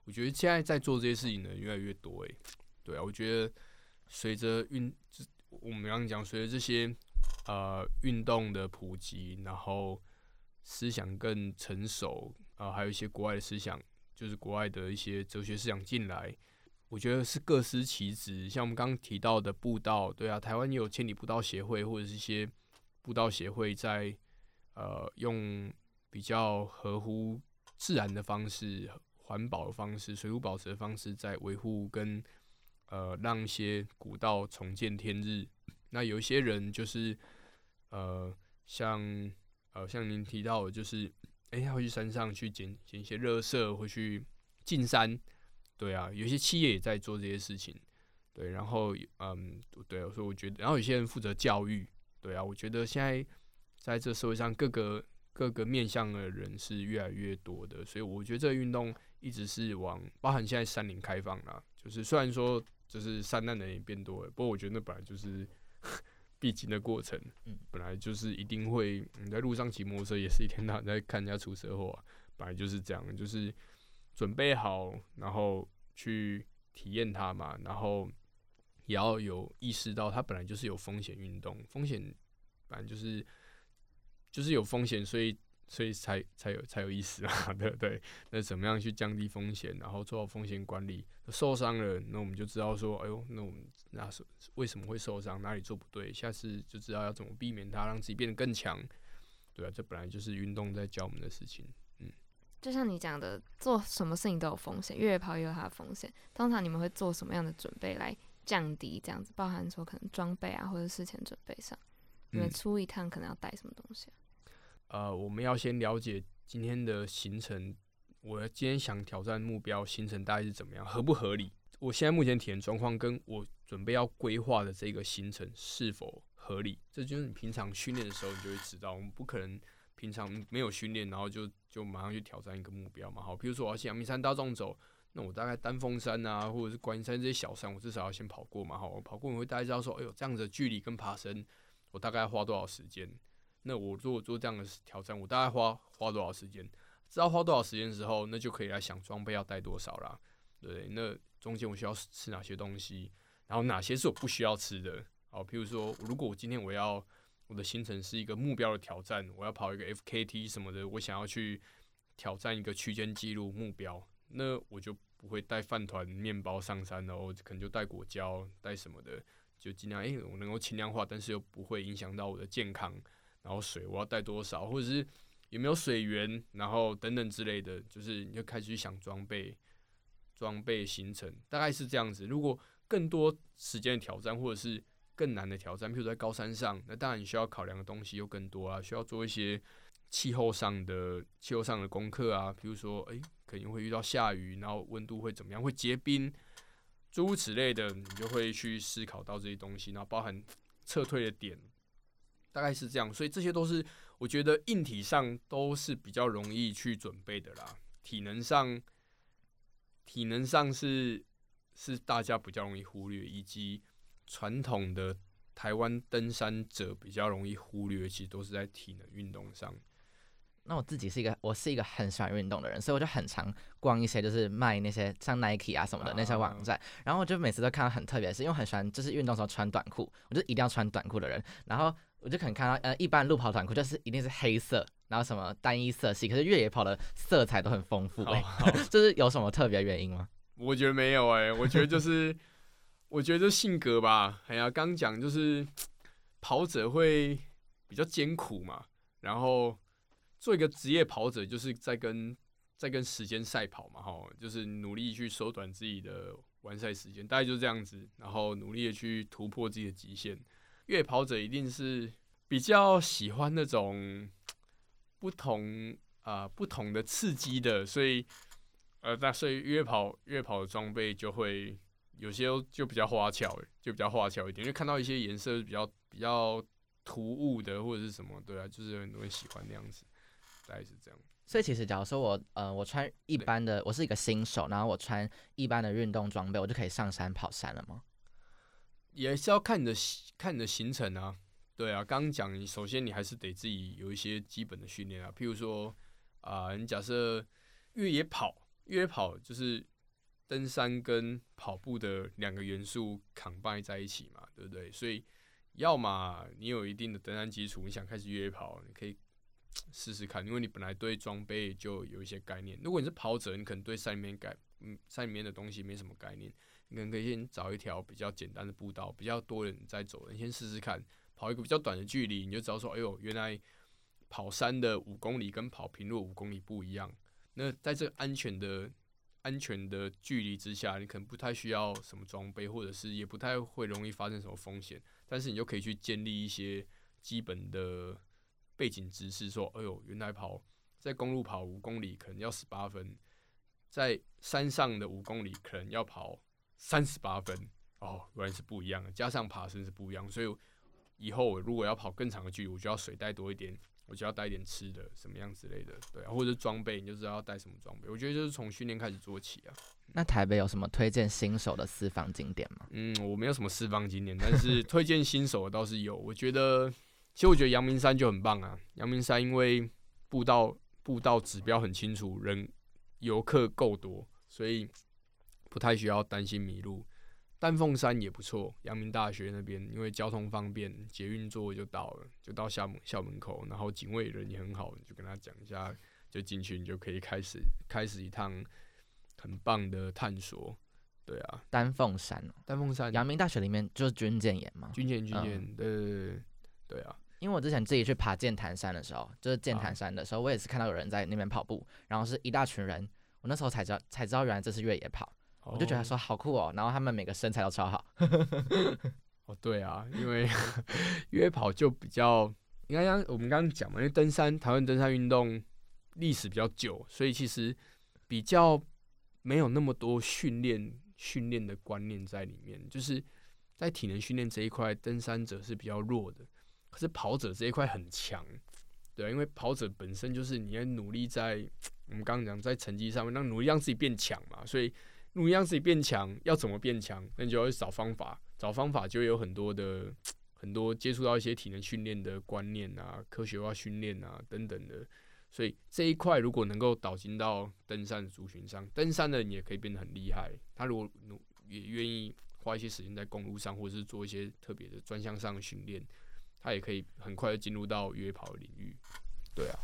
我觉得现在在做这些事情的人越来越多，诶，对啊，我觉得随着运，我们刚刚讲，随着这些呃运动的普及，然后思想更成熟啊，还有一些国外的思想，就是国外的一些哲学思想进来，我觉得是各司其职。像我们刚刚提到的步道，对啊，台湾也有千里步道协会，或者是一些步道协会在。呃，用比较合乎自然的方式、环保的方式、水土保持的方式，在维护跟呃让一些古道重见天日。那有一些人就是呃，像呃像您提到的，就是哎，要去山上去捡捡一些热色，会去进山。对啊，有些企业也在做这些事情。对，然后嗯，对，所以我觉得，然后有些人负责教育。对啊，我觉得现在。在这社会上，各个各个面向的人是越来越多的，所以我觉得这个运动一直是往，包含现在山林开放啦，就是虽然说就是山难的人也变多了，不过我觉得那本来就是 必经的过程，嗯，本来就是一定会，你在路上骑摩托车也是一天到晚在看人家出车祸，本来就是这样，就是准备好，然后去体验它嘛，然后也要有意识到它本来就是有风险运动，风险本来就是。就是有风险，所以所以才才有才有意思啊，对不对？那怎么样去降低风险，然后做好风险管理？受伤了，那我们就知道说，哎呦，那我们那是为什么会受伤？哪里做不对？下次就知道要怎么避免它，让自己变得更强。对啊，这本来就是运动在教我们的事情。嗯，就像你讲的，做什么事情都有风险，越野跑也有它的风险。通常你们会做什么样的准备来降低这样子？包含说可能装备啊，或者事前准备上，你们出一趟可能要带什么东西？呃，我们要先了解今天的行程。我今天想挑战目标行程大概是怎么样，合不合理？我现在目前体验状况跟我准备要规划的这个行程是否合理？这就是你平常训练的时候，你就会知道。我们不可能平常没有训练，然后就就马上去挑战一个目标嘛。好，比如说我要去阳明山大众走，那我大概丹峰山啊，或者是观音山这些小山，我至少要先跑过嘛。好，我跑过，我会大概知道说，哎呦，这样子的距离跟爬升，我大概要花多少时间？那我如果做这样的挑战，我大概花花多少时间？知道花多少时间的时候，那就可以来想装备要带多少啦，对？那中间我需要吃哪些东西，然后哪些是我不需要吃的？好，譬如说，如果我今天我要我的行程是一个目标的挑战，我要跑一个 FKT 什么的，我想要去挑战一个区间记录目标，那我就不会带饭团、面包上山了，我可能就带果胶、带什么的，就尽量诶，我能够轻量化，但是又不会影响到我的健康。然后水我要带多少，或者是有没有水源，然后等等之类的，就是你就开始去想装备、装备行程，大概是这样子。如果更多时间的挑战，或者是更难的挑战，譬如在高山上，那当然你需要考量的东西又更多啊，需要做一些气候上的气候上的功课啊，比如说，诶，可能会遇到下雨，然后温度会怎么样，会结冰，诸如此类的，你就会去思考到这些东西，然后包含撤退的点。大概是这样，所以这些都是我觉得硬体上都是比较容易去准备的啦。体能上，体能上是是大家比较容易忽略，以及传统的台湾登山者比较容易忽略，其实都是在体能运动上。那我自己是一个，我是一个很喜欢运动的人，所以我就很常逛一些就是卖那些像 Nike 啊什么的那些网站，然后我就每次都看到很特别，是因为我很喜欢就是运动时候穿短裤，我就一定要穿短裤的人，然后我就可能看到呃一般路跑短裤就是一定是黑色，然后什么单一色系，可是越野跑的色彩都很丰富，哎，就 是有什么特别原因吗？我觉得没有哎，我觉得就是我觉得性格吧，哎呀，刚讲就是跑者会比较艰苦嘛，然后。做一个职业跑者，就是在跟在跟时间赛跑嘛，哈，就是努力去缩短自己的完赛时间，大概就是这样子，然后努力的去突破自己的极限。越野跑者一定是比较喜欢那种不同啊不同的刺激的，所以呃，那所以越野跑越野跑的装备就会有些就比较花俏，就比较花俏一点，因为看到一些颜色比较比较突兀的或者是什么，对啊，就是很多人喜欢那样子。大概是这样，所以其实假如说我呃我穿一般的，我是一个新手，然后我穿一般的运动装备，我就可以上山跑山了吗？也是要看你的看你的行程啊，对啊，刚刚讲首先你还是得自己有一些基本的训练啊，譬如说啊，你假设越野跑，越野跑就是登山跟跑步的两个元素扛掰在一起嘛，对不对？所以要么你有一定的登山基础，你想开始越野跑，你可以。试试看，因为你本来对装备就有一些概念。如果你是跑者，你可能对山里面概嗯山里面的东西没什么概念，你可能可以先找一条比较简单的步道，比较多人在走，你先试试看，跑一个比较短的距离，你就知道说，哎呦，原来跑山的五公里跟跑平路五公里不一样。那在这安全的安全的距离之下，你可能不太需要什么装备，或者是也不太会容易发生什么风险，但是你就可以去建立一些基本的。背景知识说：“哎呦，原来跑在公路跑五公里可能要十八分，在山上的五公里可能要跑三十八分哦，原来是不一样的。加上爬升是不一样，所以以后我如果要跑更长的距离，我就要水带多一点，我就要带一点吃的，什么样之类的，对啊，或者装备，你就知道要带什么装备。我觉得就是从训练开始做起啊。那台北有什么推荐新手的私房景点吗？嗯，我没有什么私房景点，但是 推荐新手的倒是有。我觉得。其实我觉得阳明山就很棒啊！阳明山因为步道步道指标很清楚，人游客够多，所以不太需要担心迷路。丹凤山也不错，阳明大学那边因为交通方便，捷运坐就到了，就到校门校门口，然后警卫人也很好，你就跟他讲一下，就进去，你就可以开始开始一趟很棒的探索。对啊，丹凤山，丹凤山，阳明大学里面就是军舰岩嘛，军舰军舰，对对对。对啊，因为我之前自己去爬剑潭山的时候，就是剑潭山的时候，我也是看到有人在那边跑步，然后是一大群人，我那时候才知道才知道原来这是越野跑，我就觉得说好酷哦，然后他们每个身材都超好。哦，对啊，因为 越野跑就比较，应该像我们刚刚讲嘛，因为登山台湾登山运动历史比较久，所以其实比较没有那么多训练训练的观念在里面，就是在体能训练这一块，登山者是比较弱的。可是跑者这一块很强，对，因为跑者本身就是你要努力在 我们刚刚讲在成绩上面，让努力让自己变强嘛，所以努力让自己变强，要怎么变强？那你就要找方法，找方法就有很多的 很多接触到一些体能训练的观念啊，科学化训练啊等等的，所以这一块如果能够导进到登山的族群上，登山的人也可以变得很厉害。他如果努也愿意花一些时间在公路上，或者是做一些特别的专项上的训练。他也可以很快的进入到越野跑领域，对啊。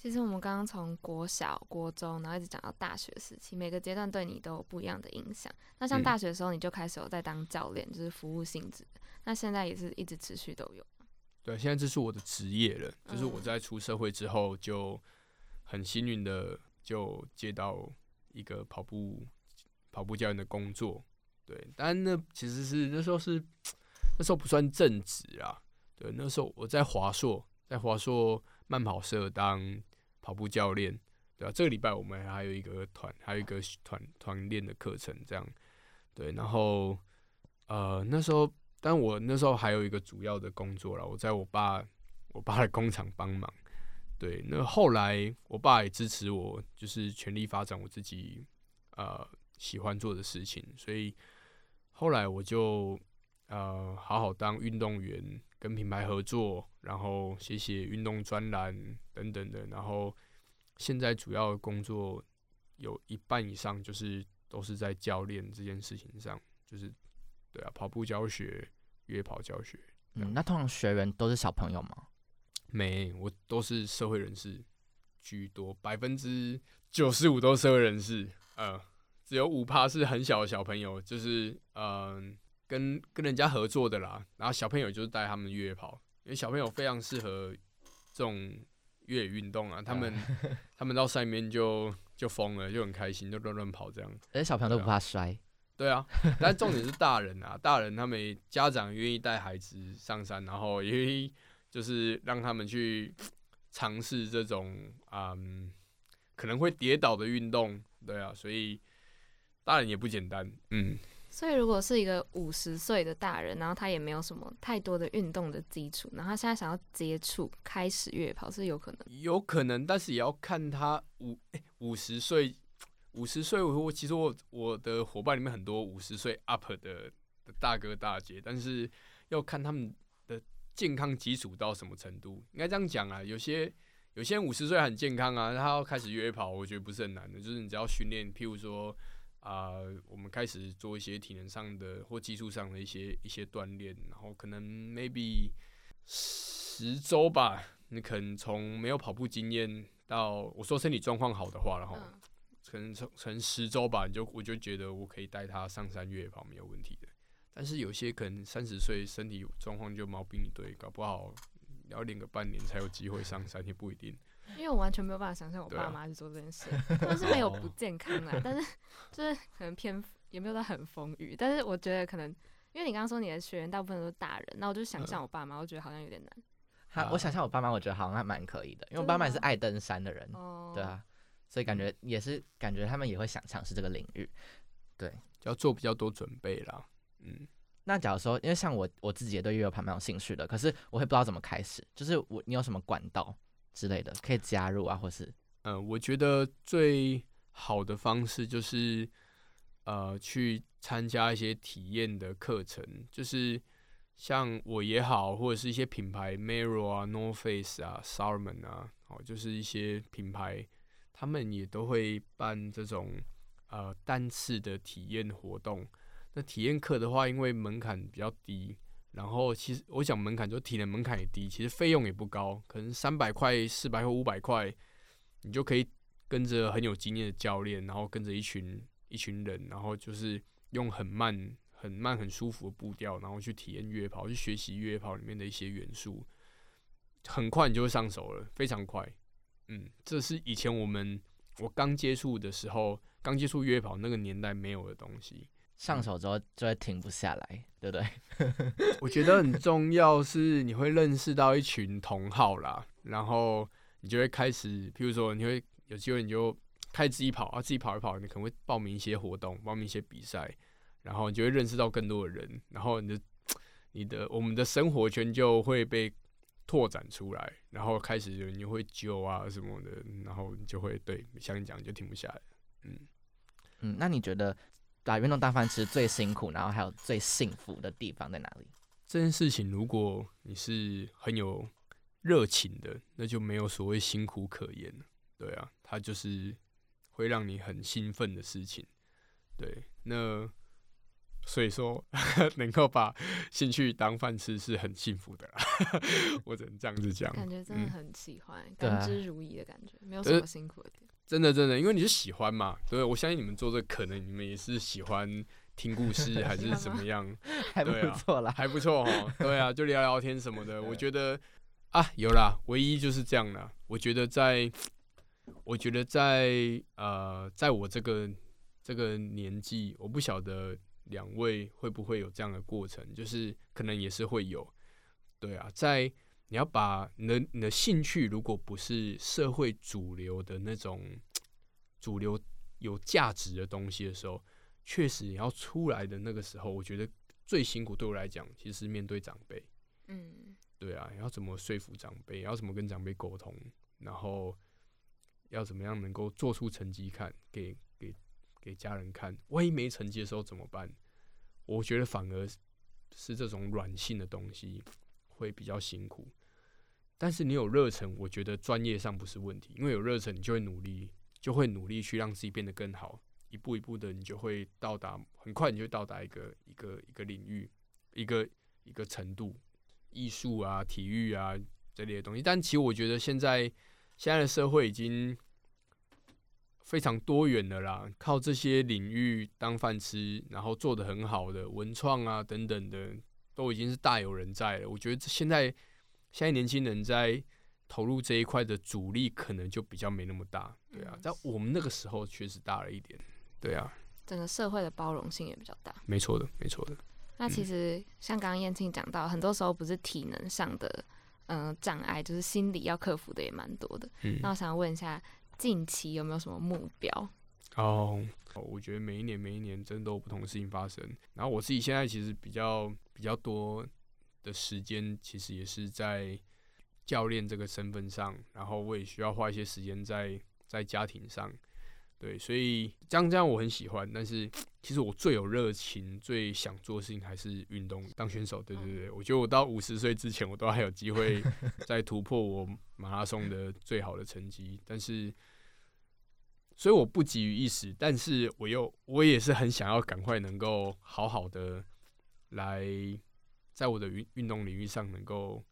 其实我们刚刚从国小、国中，然后一直讲到大学时期，每个阶段对你都有不一样的影响。那像大学的时候，你就开始有在当教练，就是服务性质。那现在也是一直持续都有。对，现在这是我的职业了，就是我在出社会之后，就很幸运的就接到一个跑步跑步教练的工作。对，但那其实是那时候是那时候不算正职啊。对，那时候我在华硕，在华硕慢跑社当跑步教练，对吧？这个礼拜我们还有一个团，还有一个团团练的课程，这样。对，然后呃，那时候，但我那时候还有一个主要的工作了，我在我爸我爸的工厂帮忙。对，那后来我爸也支持我，就是全力发展我自己呃喜欢做的事情，所以后来我就呃好好当运动员，跟品牌合作，然后写写运动专栏等等的，然后现在主要工作有一半以上就是都是在教练这件事情上，就是对啊，跑步教学、约跑教学。嗯，那通常学员都是小朋友吗？没，我都是社会人士居多，百分之九十五都是社会人士，呃，只有五趴是很小的小朋友，就是嗯、呃跟跟人家合作的啦。然后小朋友就是带他们越野跑，因为小朋友非常适合这种越野运动啊，他们 他们到山里面就就疯了，就很开心，就乱乱跑这样。而且小朋友都不怕摔。对啊，但重点是大人啊，大人他们家长愿意带孩子上山，然后也愿意就是让他们去尝试这种嗯可能会跌倒的运动，对啊，所以大人也不简单，嗯，所以如果是一个五十岁的大人，然后他也没有什么太多的运动的基础，然后他现在想要接触开始越野跑是有可能。有可能，但是也要看他五五十岁，五十岁我我其实我我的伙伴里面很多五十岁 up 的的大哥大姐，但是要看他们的健康基础到什么程度。应该这样讲啊，有些有些人五十岁很健康啊，他要开始越野跑，我觉得不是很难的，就是你只要训练，譬如说啊、我们开始做一些体能上的或技术上的一些一些锻炼，然后可能 maybe 十周吧，你可能从没有跑步经验到我说身体状况好的话，然后嗯，可能从从十周吧，你就我就觉得我可以带他上山越野跑没有问题的。但是有些可能三十岁身体状况就毛病一堆，搞不好要练个半年才有机会上山也不一定。因为我完全没有办法想象我爸妈去做这件事，他们是没有不健康啊，但是就是可能偏也没有到很丰腴，但是我觉得可能因为你刚刚说你的学员大部分都是大人，那我就想象我爸妈，我觉得好像有点难。好啊我想象我爸妈，我觉得好像还蛮可以的，因为我爸妈也是爱登山的人，哦，对，啊，所以感觉也是感觉他们也会想尝试这个领域。对要做比较多准备啦。嗯，那假如说，因为像我我自己也对越野跑蛮有兴趣的，可是我会不知道怎么开始，就是我你有什么管道之类的可以加入啊，或是呃，我觉得最好的方式就是呃去参加一些体验的课程，就是像我也好，或者是一些品牌 Mero 啊、North Face 啊、Salomon 啊，哦，就是一些品牌，他们也都会办这种呃单次的体验活动。那体验课的话，因为门槛比较低，然后其实我讲门槛就体能门槛也低，其实费用也不高，可能三百块、四百或五百块，你就可以跟着很有经验的教练，然后跟着一群一群人，然后就是用很慢、很慢、很舒服的步调，然后去体验越野跑，去学习越野跑里面的一些元素，很快你就会上手了，非常快。嗯，这是以前我们我刚接触的时候，刚接触约跑那个年代没有的东西。上手之后就会停不下来，对不对？我觉得很重要是你会认识到一群同好啦，然后你就会开始，譬如说你会有机会你就开始自己跑啊，自己跑一跑，你可能会报名一些活动，报名一些比赛，然后你就会认识到更多的人，然后你的 你的我们的生活圈就会被拓展出来，然后开始有你会揪啊什么的，然后你就会对像你讲你就停不下来，嗯。嗯，那你觉得打运动当饭吃最辛苦，然后还有最幸福的地方在哪里？这件事情，如果你是很有热情的，那就没有所谓辛苦可言了。对啊，它就是会让你很兴奋的事情。对，那所以说 能够把兴趣当饭吃是很幸福的啦。我只能这样子讲。感觉真的嗯很喜欢，甘之如饴的感觉，没有什么辛苦的点。真的真的，因为你是喜欢嘛，对我相信你们做这可能你们也是喜欢听故事 还是怎么样。还不错啦。还不错哈。对啊，就聊聊天什么的，我觉得啊，有啦，唯一就是这样啦。我觉得在，我觉得在呃，在我这个这个年纪，我不晓得两位会不会有这样的过程，就是可能也是会有。对啊，在你要把你的你的兴趣，如果不是社会主流的那种 主流有价值的东西的时候，确实你要出来的那个时候，我觉得最辛苦对我来讲，其实是面对长辈。嗯，对啊，要怎么说服长辈，要怎么跟长辈沟通，然后要怎么样能够做出成绩看给给给家人看，万一没成绩的时候怎么办？我觉得反而是这种软性的东西会比较辛苦。但是你有热忱，我觉得专业上不是问题，因为有热忱，你就会努力，就会努力去让自己变得更好，一步一步的，你就会到达很快，你就到达一个一个一个领域，一个一个程度，艺术啊、体育啊这类的东西。但其实我觉得现在现在的社会已经非常多元了啦，靠这些领域当饭吃，然后做的很好的文创啊等等的，都已经是大有人在了。我觉得现在。现在年轻人在投入这一块的阻力可能就比较没那么大，对啊，在我们那个时候确实大了一点，对啊，整个社会的包容性也比较大，没错的，没错的。那其实像刚刚燕庆讲到，很多时候不是体能上的嗯障碍，就是心理要克服的也蛮多的。嗯，那我想问一下，近期有没有什么目标？哦，我觉得每一年每一年真的都有不同的事情发生，然后我自己现在其实比较比较多。的时间其实也是在教练这个身份上，然后我也需要花一些时间在在家庭上，对，所以这样这样我很喜欢。但是其实我最有热情、最想做的事情还是运动，当选手。对对对，我觉得我到五十岁之前，我都还有机会 再突破我马拉松的最好的成绩。但是，所以我不急于一时，但是我又我也是很想要赶快能够好好的来。在我的运运动领域上能够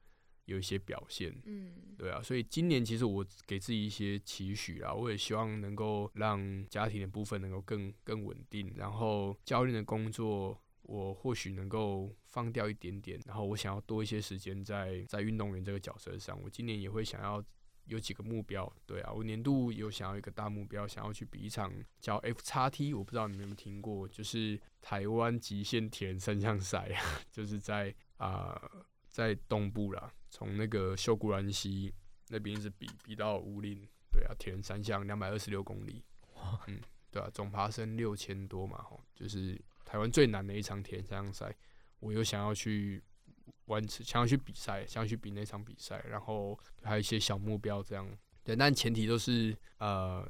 有一些表现，嗯，对啊，所以今年其实我给自己一些期许啦，我也希望能够让家庭的部分能够更更稳定，然后教练的工作我或许能够放掉一点点，然后我想要多一些时间在在运动员这个角色上，我今年也会想要。有几个目标，对啊，我年度有想要一个大目标，想要去比一场叫 F 叉 T，我不知道你们有没有听过，就是台湾极限铁人三项赛，就是在啊在东部啦，从那个秀姑兰溪那边一直比比到五林，对啊，铁人三项两百二十六公里，嗯，对啊，总爬升六千多嘛，吼，就是台湾最难的一场铁人三项赛，我又想要去。完成想要去比赛，想要去比那场比赛，然后还有一些小目标这样，对，但前提都是呃，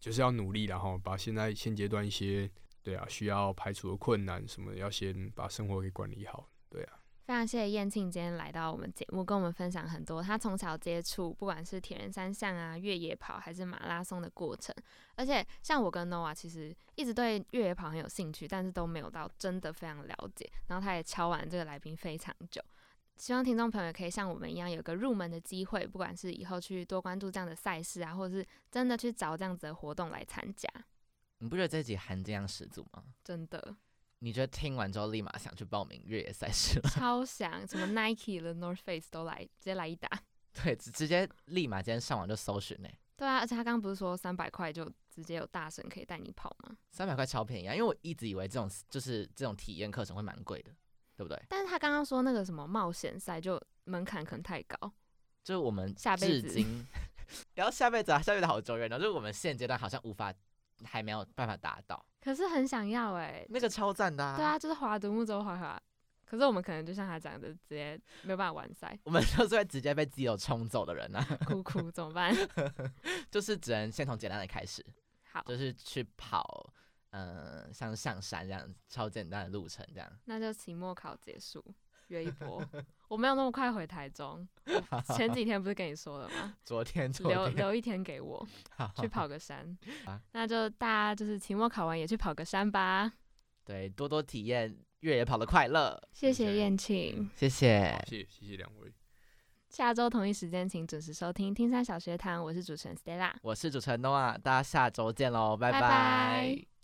就是要努力，然后把现在现阶段一些对啊需要排除的困难什么，要先把生活给管理好，对啊。非常谢谢燕庆今天来到我们节目，跟我们分享很多他从小接触，不管是铁人三项啊、越野跑还是马拉松的过程。而且像我跟 Nova 其实一直对越野跑很有兴趣，但是都没有到真的非常了解。然后他也敲完这个来宾非常久，希望听众朋友可以像我们一样有个入门的机会，不管是以后去多关注这样的赛事啊，或者是真的去找这样子的活动来参加。你不觉得这集含金量十足吗？真的。你觉得听完之后立马想去报名越野赛事 超想，什么 Nike 的 North Face 都来，直接来一打。对，直直接立马今天上网就搜寻呢。对啊，而且他刚刚不是说三百块就直接有大神可以带你跑吗？三百块超便宜啊，因为我一直以为这种就是这种体验课程会蛮贵的，对不对？但是他刚刚说那个什么冒险赛就门槛可能太高，就是我们下辈子，然后下辈子啊，下辈子好久远呢，就是我们现阶段好像无法。还没有办法达到，可是很想要哎，那个超赞的。啊对啊，就是划独木舟划划，可是我们可能就像他讲的，直接没有办法完赛。我们就是会直接被自由冲走的人啊，哭哭怎么办？就是只能先从简单的开始，好，就是去跑，嗯，像上山这样超简单的路程这样。那就期末考结束。约一波，我没有那么快回台中。前几天不是跟你说了吗？昨天留 留一天给我去跑个山。那就大家就是期末考完也去跑个山吧。对，多多体验越野跑的快乐。谢谢燕庆，谢谢，谢谢谢两位。下周同一时间请准时收听听山小学堂，我是主持人 Stella，我是主持人 Noah，大家下周见喽，拜拜。